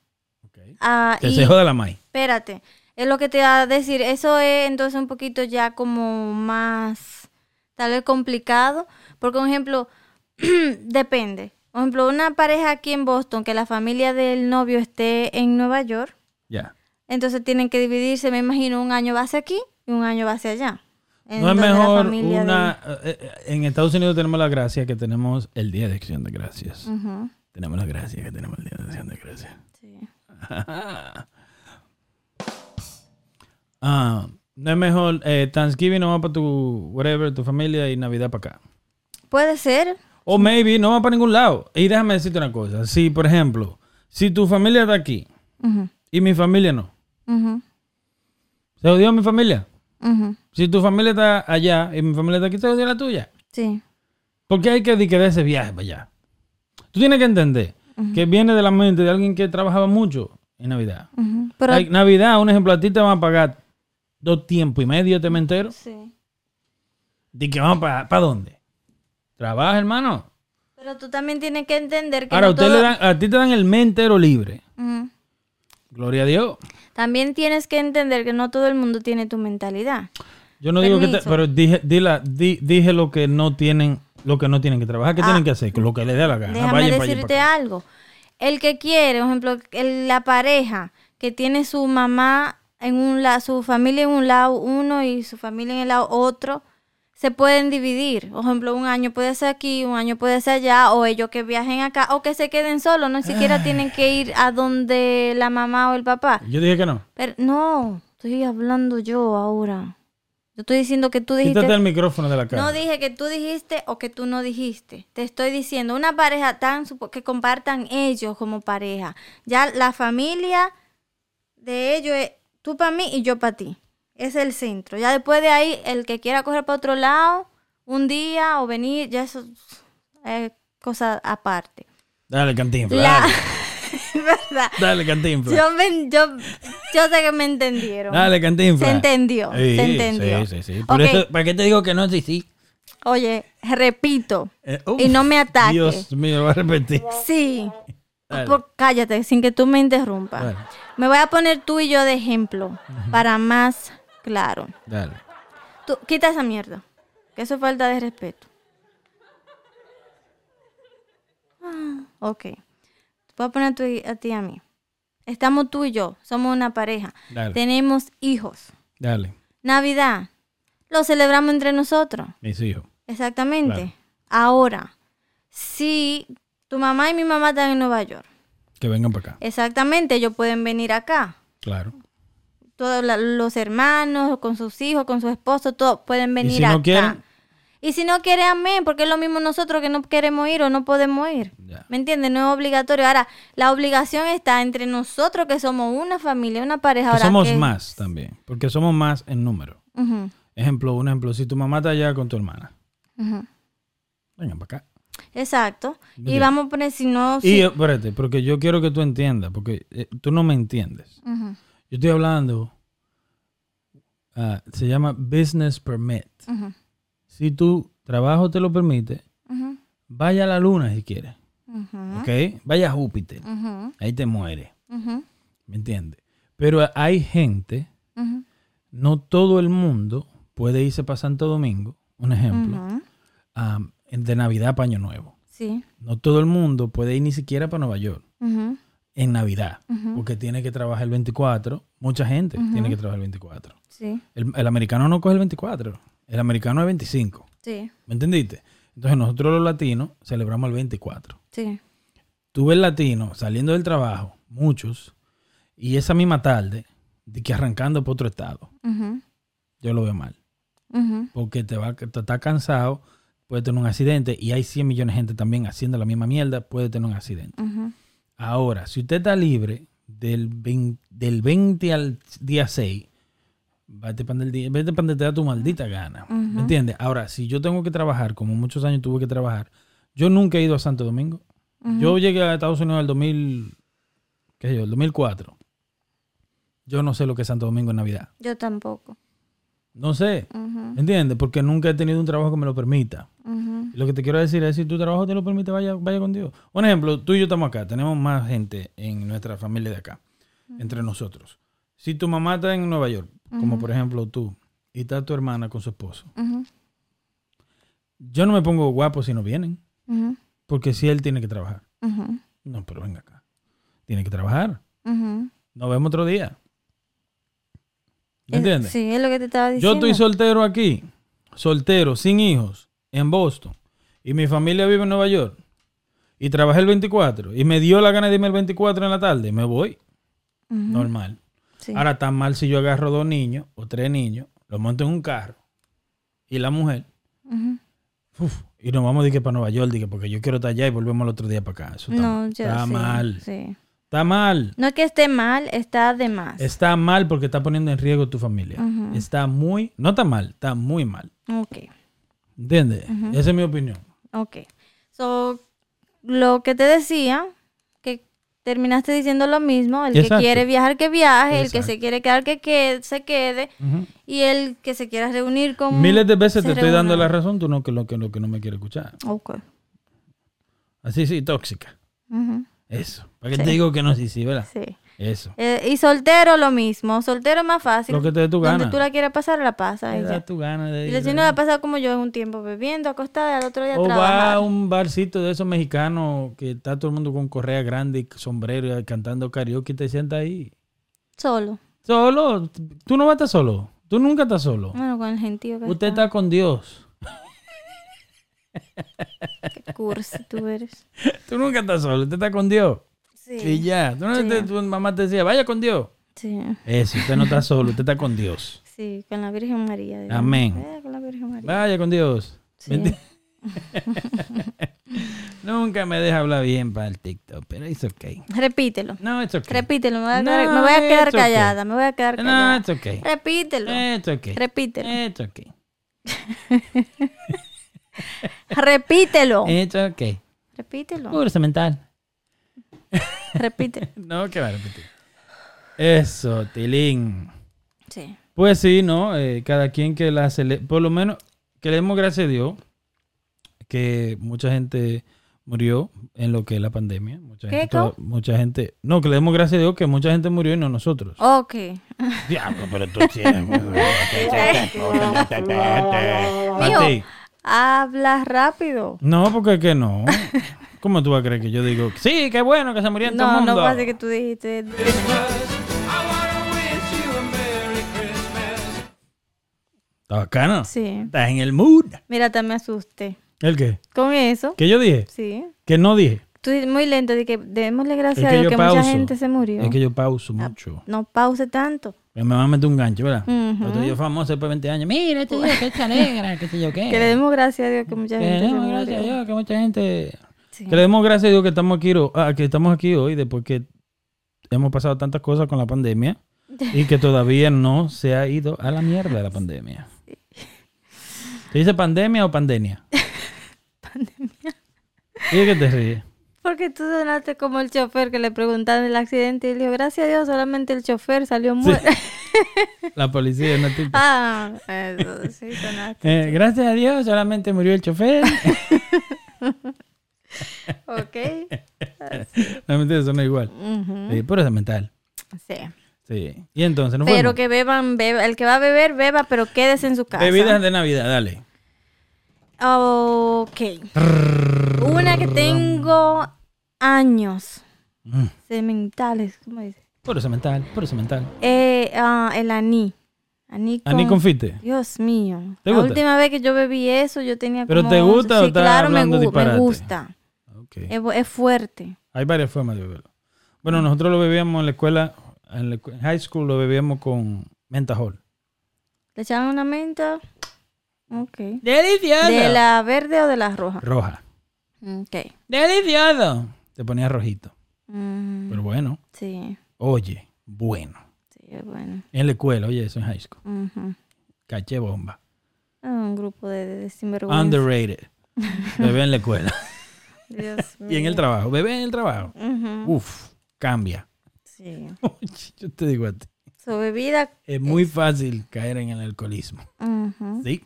Ah, se joda la maíz. espérate, es lo que te va a decir. Eso es entonces un poquito ya como más, tal vez complicado. Porque, por ejemplo, *clears throat* depende. Por ejemplo, una pareja aquí en Boston, que la familia del novio esté en Nueva York, Ya. entonces tienen que dividirse, me imagino, un año va hacia aquí y un año va hacia allá. En No es mejor una... eh, eh, en Estados Unidos tenemos la gracia que tenemos el Día de Acción de Gracias. de- Ujú, Tenemos la gracia que tenemos el Día de Acción de Gracias. sí. *laughs* ah, no es mejor eh, Thanksgiving no va para tu whatever, tu familia y Navidad para acá. Puede ser. O maybe no va para ningún lado. Y déjame decirte una cosa. Si, por ejemplo, si tu familia está aquí y mi familia no, ¿se jodió mi familia? Si tu familia está allá y mi familia está aquí, ¿se jodió la tuya? Sí. ¿Por qué hay que dedicar ese viaje para allá? Tú tienes que entender que viene de la mente de alguien que trabajaba mucho en Navidad. Pero, Like, Navidad, un ejemplo, a ti te van a pagar dos tiempos y medio, te me entero. sí. ¿De que vamos para ¿para dónde? Trabaja, hermano. Pero tú también tienes que entender que Ahora, no usted todo- le dan, a ti te dan el mes entero libre. Gloria a Dios. También tienes que entender que no todo el mundo tiene tu mentalidad. Yo no digo que te, pero dije, dila- di- dije lo que no tienen, lo que no tienen que trabajar, ¿qué Ah. tienen que hacer? Lo que les dé la gana. Déjame Vayan decirte algo. El que quiere, por ejemplo, el- la pareja que tiene su mamá en un lado, su familia en un lado uno y su familia en el lado otro, se pueden dividir. Por ejemplo, un año puede ser aquí, un año puede ser allá, o ellos que viajen acá, o que se queden solos, no siquiera tienen que ir a donde la mamá o el papá. Yo dije que no. Pero no, estoy hablando yo ahora. Yo estoy diciendo que tú dijiste... Quítate el micrófono de la cara. No dije que tú dijiste o que tú no dijiste. Te estoy diciendo, una pareja tan que compartan ellos como pareja. Ya la familia de ellos es tú para mí y yo para ti. Es el centro. Ya después de ahí, el que quiera correr para otro lado, un día o venir, ya eso es cosa aparte. Dale, cantinflas. La- dale. *laughs* verdad. Dale, cantinfla. Yo, me- yo, yo sé que me entendieron. Dale, cantinfla. Se entendió, Sí, se entendió. Sí, sí, sí. Por eso, ¿para qué te digo que no? Sí, sí. Oye, repito. Eh, uf, Y no me ataques. Dios mío, lo voy a repetir. Sí. Por- cállate, sin que tú me interrumpas. Dale. Me voy a poner tú y yo de ejemplo para más claro. Dale. Tú, quita esa mierda. Que eso es falta de respeto. Ah, ok. Voy a poner a ti y a mí. Estamos tú y yo. Somos una pareja. Dale. Tenemos hijos. Dale. Navidad. Lo celebramos entre nosotros. Mis hijos. Exactamente. Claro. Ahora, si tu mamá y mi mamá están en Nueva York, Que vengan para acá. exactamente, ellos pueden venir acá. Claro. Todos la- los hermanos, con sus hijos, con su esposo, todos pueden venir si no acá. quieren? Y si no quieren, amén, porque es lo mismo nosotros que no queremos ir o no podemos ir. ¿Me entiendes? No es obligatorio. Ahora, la obligación está entre nosotros que somos una familia, una pareja. Que Ahora somos que- más también. Porque somos más en número. Ejemplo, un ejemplo. Si tu mamá está allá con tu hermana, ujú. vengan para acá. Exacto. Y vamos a poner, si no... Y si- espérate, porque yo quiero que tú entiendas, porque eh, tú no me entiendes. Yo estoy hablando, ah, se llama business permit. Si tu trabajo te lo permite, vaya a la luna si quieres. Vaya a Júpiter. Ahí te muere. ujú, ¿Me entiendes? Pero hay gente, no todo el mundo puede irse para Santo Domingo, un ejemplo, ah, de Navidad para Año Nuevo. Sí. No todo el mundo puede ir ni siquiera para Nueva York en Navidad, porque tiene que trabajar el 24. Mucha gente tiene que trabajar el 24. Sí. El, el americano no coge el 24, el americano es 25. Sí. ¿Me entendiste? Entonces nosotros los latinos celebramos el 24. Sí. Tú ves latinos saliendo del trabajo, muchos, y esa misma tarde, de que arrancando por otro estado. Yo lo veo mal. Porque te va, te está cansado, puede tener un accidente, y hay 100 millones de gente también haciendo la misma mierda, puede tener un accidente. Ahora, si usted está libre del 20, del 20 al día 6, vete para vete donde te da tu maldita gana. ¿Me entiendes? Ahora, si yo tengo que trabajar, como muchos años tuve que trabajar, yo nunca he ido a Santo Domingo. Yo llegué a Estados Unidos en el 2000, ¿qué sé yo? El 2004. Yo no sé lo que es Santo Domingo en Navidad. Yo tampoco. No sé. ¿Me entiendes? Porque nunca he tenido un trabajo que me lo permita. Lo que te quiero decir es, si tu trabajo te lo permite, vaya, vaya con Dios. Un ejemplo, tú y yo estamos acá, tenemos más gente en nuestra familia de acá, entre nosotros. Si tu mamá está en Nueva York, como por ejemplo tú, y está tu hermana con su esposo, yo no me pongo guapo si no vienen, porque si él tiene que trabajar. No, pero venga acá. Tiene que trabajar. Nos vemos otro día. ¿Me Es- entiendes? Sí, es lo que te estaba Yo diciendo. estoy soltero aquí, soltero, sin hijos, en Boston, y mi familia vive en Nueva York, y trabajé el 24, y me dio la gana de irme el 24 en la tarde, me voy, normal. Sí. Ahora está mal si yo agarro dos niños o tres niños, los monto en un carro, y la mujer, uf, y nos vamos de que para Nueva York, de que porque yo quiero estar allá y volvemos el otro día para acá. Eso está, No, yo está sí, mal, sí. está mal. No es que esté mal, está de más. Está mal porque está poniendo en riesgo tu familia. Está muy, no está mal, está muy mal. Ok, ¿Entiendes? Esa es mi opinión. ok. So, lo que te decía, terminaste diciendo lo mismo, el Exacto. que quiere viajar que viaje, el que se quiere quedar que quede, se quede, y el que se quiera reunir con... Miles de veces te estoy dando la razón, tú no que lo que, lo que no me quieres escuchar. Ok. Así sí, tóxica. Eso. ¿Para qué Sí. te digo que no? Sí, sí, ¿verdad? Sí. Eso. Eh, y soltero lo mismo. Soltero es más fácil. Lo que te dé tu Donde gana. tú la quieres pasar, la pasas. Te y da tu gana de Y ir, no ¿verdad? la pasa como yo en un tiempo bebiendo, acostada, y al otro día O va a un barcito de esos mexicanos que está todo el mundo con correa grande y sombrero y cantando karaoke y te sientas ahí. Solo. Solo. Tú no vas a estar solo. Tú nunca estás solo. Bueno, con el gentío que Usted está. está con Dios. *laughs* Qué cursi tú eres. *laughs* Tú nunca estás solo. Usted está con Dios. Sí. Y ya. Tú no Sí. te- tu mamá te decía, vaya con Dios. Sí. Eso, usted no está *laughs* solo. Usted está con Dios. Sí, con la Virgen María. digamos. Amén. Eh, con la Virgen María. Vaya con Dios. Sí. ¿Me enti- *laughs* *laughs* Nunca me deja hablar bien para el TikTok, pero es ok. Repítelo. No, es ok. Repítelo. Me voy a No, quedar, me voy a quedar okay. callada. Me voy a quedar No, callada. es ok. Repítelo. Es ok. Repítelo. Es ok. Repítelo. Es ok. Repítelo. Curso mental. *laughs* Repite. No, que va a repetir. Eso, Tilín. Sí. Pues sí, ¿no? Eh, cada quien que la cele... Por lo menos que le demos gracias a Dios que mucha gente murió en lo que es la pandemia. Mucha ¿Qué, gente, toda- mucha gente... No, que le demos gracias a Dios que mucha gente murió y no nosotros. Ok. *laughs* Diablo, pero tú tienes... Mati, *laughs* Habla rápido. No, porque que no. ¿Cómo tú vas a creer que yo digo, sí, qué bueno que se murió en todo el No, mundo? no pasa que tú dijiste. Está bacano. Sí. Estás en el mood. Mira, te me asusté. ¿El qué? Con eso. ¿Qué yo dije? Sí. Que no dije. Tú dices muy lento de que démosle gracias Es a que Dios que pauso. mucha gente se murió. Es que yo pauso mucho. No pause tanto. Me van a meter un gancho, ¿verdad? Ujú. Otro yo famoso después de 20 años. Mira, este día que se alegra, que sé yo qué. Que le demos gracias a Dios que mucha Que gente le se demos murió. gracias a Dios, que mucha gente... Sí. Que le demos gracias a Dios que estamos aquí, ah, que estamos aquí hoy después que hemos pasado tantas cosas con la pandemia y que todavía no se ha ido a la mierda la pandemia. ¿Se dice pandemia o pandemia? *laughs* pandemia. ¿Y de qué te ríes? Porque tú sonaste como el chofer que le preguntaron el accidente y le dijo, gracias a Dios, solamente el chofer salió muerto. *laughs* La policía no te... ah, eso, sí, sonaste. Eh, gracias a Dios solamente murió el chofer. *laughs* Ok. no mentira, eso no es igual. Ujú. Sí, pero es mental. Sí. Sí. Y entonces, ¿no Pero que beban, beba. El que va a beber, beba, pero quédese en su casa. Bebidas de Navidad, dale. Ok. Una que tengo años. Mm. Sementales, ¿cómo dice? Puro cemental, puro cemental. Eh, ah, el aní. Aní con... ¿Aní confite? Dios mío. ¿Te la gusta? última vez que yo bebí eso, yo tenía ¿Pero como... te gusta o estás claro, me, hablando me disparate? gusta. Es, fuerte. Hay varias formas de beberlo. Bueno, nosotros lo bebíamos en la escuela, en la escu- en high school lo bebíamos con mentahol. ¿Le echaban una menta? Ok. ¡Delicioso! ¿De la verde o de la roja? Roja. Ok. ¡Delicioso! Te ponía rojito. Mm, Pero bueno, sí, oye, bueno. sí, es bueno. En la escuela, oye, eso en high school. Ujú. Caché bomba. Ah, un grupo de, de sinvergüenza. Underrated. *laughs* Bebé en la escuela. Dios *laughs* Y en el trabajo. Bebé en el trabajo. Ujú. Uf, cambia. Sí. *laughs* Yo te digo a ti. Su bebida. Es muy fácil caer en el alcoholismo. ¿Sí?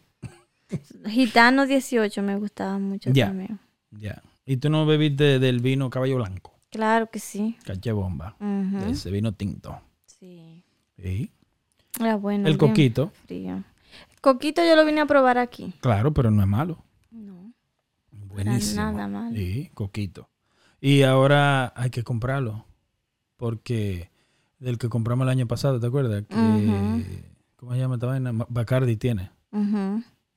Gitano 18 me gustaba mucho Ya. también. Ya. ¿Y tú no bebiste del vino caballo blanco? Claro que sí. Caché bomba. Ese vino tinto. Sí. Sí. Era bueno. el coquito. Frío. El coquito yo lo vine a probar aquí. Claro, pero no es malo. Buenísimo. nada malo. Sí, coquito. Y ahora hay que comprarlo. Porque del que compramos el año pasado, ¿te acuerdas? Que. ¿Cómo se llama esta vaina? Bacardi tiene.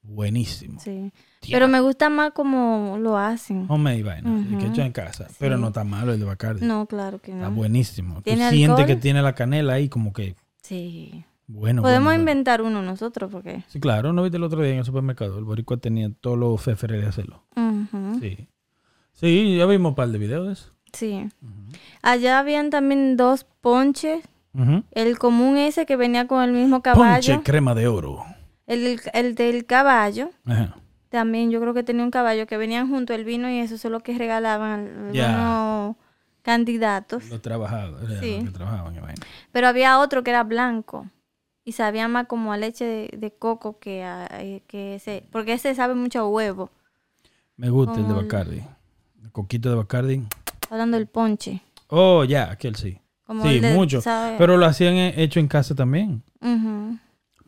Buenísimo. Sí. Tía. Pero me gusta más como lo hacen. Homemade vaina. el que Ujú. hecho en casa. Sí. Pero no está malo el de Bacardi. No, claro que Está no. buenísimo. Tú ¿Tiene sientes alcohol? que tiene la canela ahí como que Sí. bueno. Podemos bueno, bueno. inventar uno nosotros porque. Sí, claro. ¿No viste el otro día en el supermercado? El boricua tenía todos los feferes de hacerlo. Sí. Sí, ya vimos un par de videos de eso. Sí. Allá habían también dos ponches. El común ese que venía con el mismo caballo. Ponche crema de oro. El, del- el del caballo. Ajá. También yo creo que tenía un caballo que venían junto el vino y eso es lo que regalaban algunos candidatos. Los trabajadores, Sí. los que trabajaban. Pero había otro que era blanco y sabía más como a leche de, de coco que, a, eh, que ese, porque ese sabe mucho a huevo. Me gusta el de Bacardi. El coquito de Bacardi. Hablando del ponche. Oh, ya, aquel sí. Como sí, de- mucho. sabe- Pero lo hacían eh, hecho en casa también.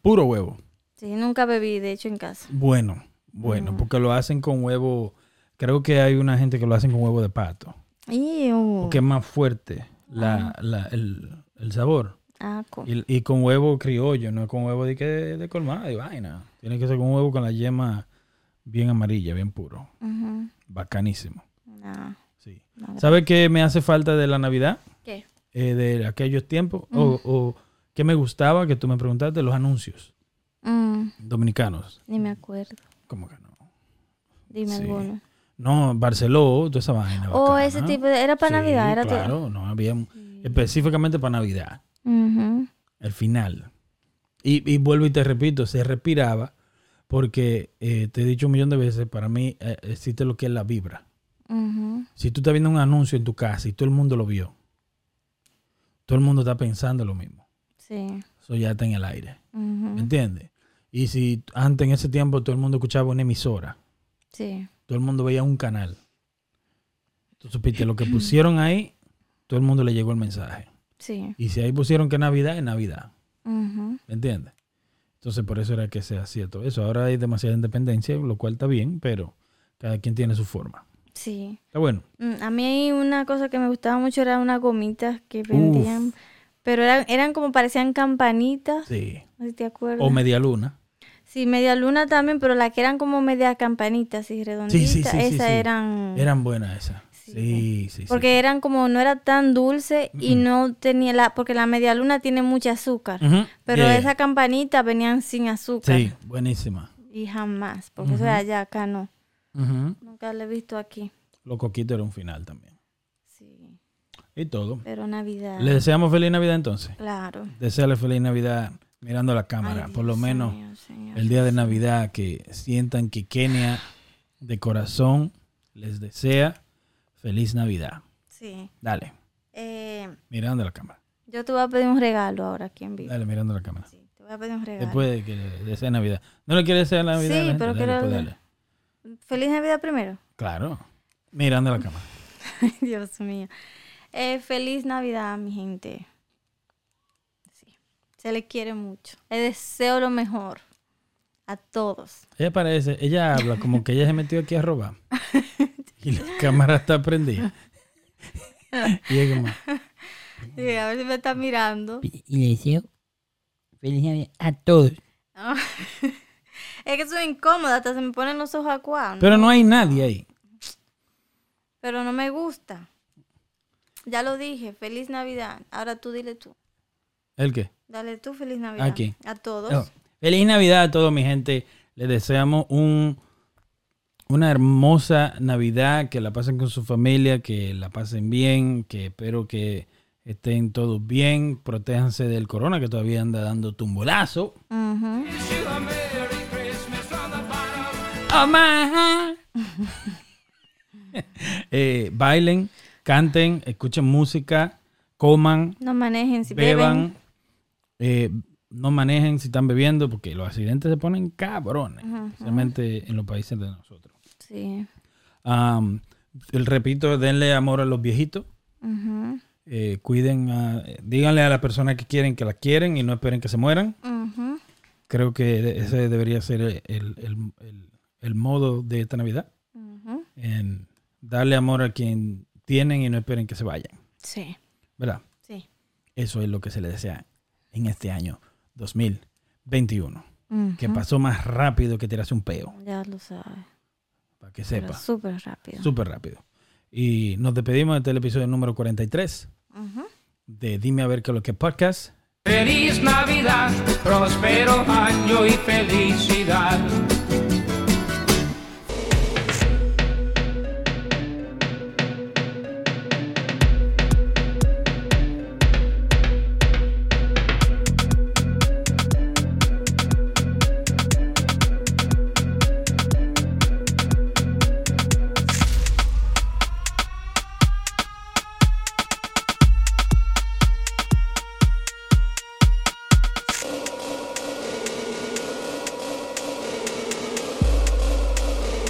Puro huevo. Sí, nunca bebí, de hecho, en casa. Bueno, bueno, porque lo hacen con huevo. Creo que hay una gente que lo hacen con huevo de pato. Iu. Porque es más fuerte la, la- el, el sabor. Ah, Y, y con huevo criollo, no con huevo de, que de colmada y vaina. Tiene que ser con huevo con la yema bien amarilla, bien puro. Bacanísimo. No, Sí. no, ¿Sabe qué me hace falta de la Navidad? ¿Qué? Eh, de aquellos tiempos. O, o qué me gustaba, que tú me preguntaste, los anuncios Mm, dominicanos. ni me acuerdo. ¿Cómo que no? Dime Sí. alguno. No, Barceló, toda esa vaina. Oh, bacana. ese tipo de... Era para Sí, Navidad, era todo. Claro, no, había específicamente para Navidad, el final. Y, y vuelvo y te repito, se respiraba porque eh, te he dicho un millón de veces, para mí eh, existe lo que es la vibra. Si tú estás viendo un anuncio en tu casa y todo el mundo lo vio, todo el mundo está pensando lo mismo. Sí. Eso ya está en el aire. ¿Me Ujú. entiendes? Y si antes en ese tiempo todo el mundo escuchaba una emisora, Sí. todo el mundo veía un canal. Tú supiste, lo que pusieron ahí, todo el mundo le llegó el mensaje. Sí. Y si ahí pusieron que Navidad, es Navidad. ¿Me entiendes? Entonces por eso era que se hacía todo eso. Ahora hay demasiada independencia, lo cual está bien, pero cada quien tiene su forma. Sí. Está bueno. Mm, A mí una cosa que me gustaba mucho era unas gomitas que vendían, pero eran, eran como parecían campanitas, Sí. no sé si te acuerdas. O media luna. Sí, media luna también, pero las que eran como media campanitas y redonditas, sí, sí, esas sí. eran... Eran buenas esas. Sí. Sí. Porque eran como, no era tan dulce y no tenía la, porque la media luna tiene mucha azúcar. Pero Yeah. esas campanitas venían sin azúcar. Sí, buenísima. Y jamás, porque eso de Ujú. allá, acá no. Nunca lo he visto aquí. Los coquitos era un final también. Sí, Y todo. pero Navidad. Le deseamos feliz Navidad entonces. Claro. Desearle feliz Navidad mirando la cámara. Ay, Por lo menos Señor. el día de Navidad que sientan que Kenia de corazón les desea feliz Navidad. Sí. Dale, Eh, mirando la cámara. yo te voy a pedir un regalo ahora aquí en vivo. Dale, mirando la cámara. Sí, te voy a pedir un regalo. Después de que le Navidad. ¿No le quiere desear Navidad? Sí, a la gente? pero quiero- pues, dale. Feliz Navidad primero. Claro, mirando la cámara. Ay, *laughs* Dios mío. Eh, feliz Navidad, mi gente. Sí. Se le quiere mucho. Le deseo lo mejor a todos. Ella parece, ella habla como que ella se metió aquí a robar. *laughs* Y la cámara está prendida. *laughs* Y es como, Sí, a ver si me está mirando. Y le deseo feliz Navidad a todos. Ah. *laughs* es que soy incómoda, hasta se me ponen los ojos acuados. pero no hay nadie ahí. Pero no me gusta. Ya lo dije, feliz Navidad. Ahora tú dile tú. ¿El qué? Dale tú feliz Navidad. ¿A quién? A todos. Oh, Feliz Navidad a todos, mi gente. Les deseamos un, una hermosa Navidad, que la pasen con su familia, que la pasen bien, que espero que estén todos bien, protéjanse del corona que todavía anda dando tumbolazo. Oh, my. *laughs* Eh, bailen, canten, escuchen música, coman, No manejen si beban, eh, no manejen si están bebiendo, porque los accidentes se ponen cabrones, especialmente en los países de nosotros. Sí. El repito, denle amor a los viejitos, eh, cuiden, a- díganle a las personas que quieren que las quieren y no esperen que se mueran. Creo que ese debería ser el, el- el- el modo de esta Navidad, en darle amor a quien tienen y no esperen que se vayan, Sí. ¿verdad? Sí. Eso es lo que se le desea en este año 2021. Que pasó más rápido que tirarse un peo, Ya lo sabes. Para que Pero sepa. Súper rápido. Súper rápido. Y nos despedimos de este episodio número 43 Ujú. de Dime a ver qué es lo que podcast. Feliz Navidad, próspero año y felicidad.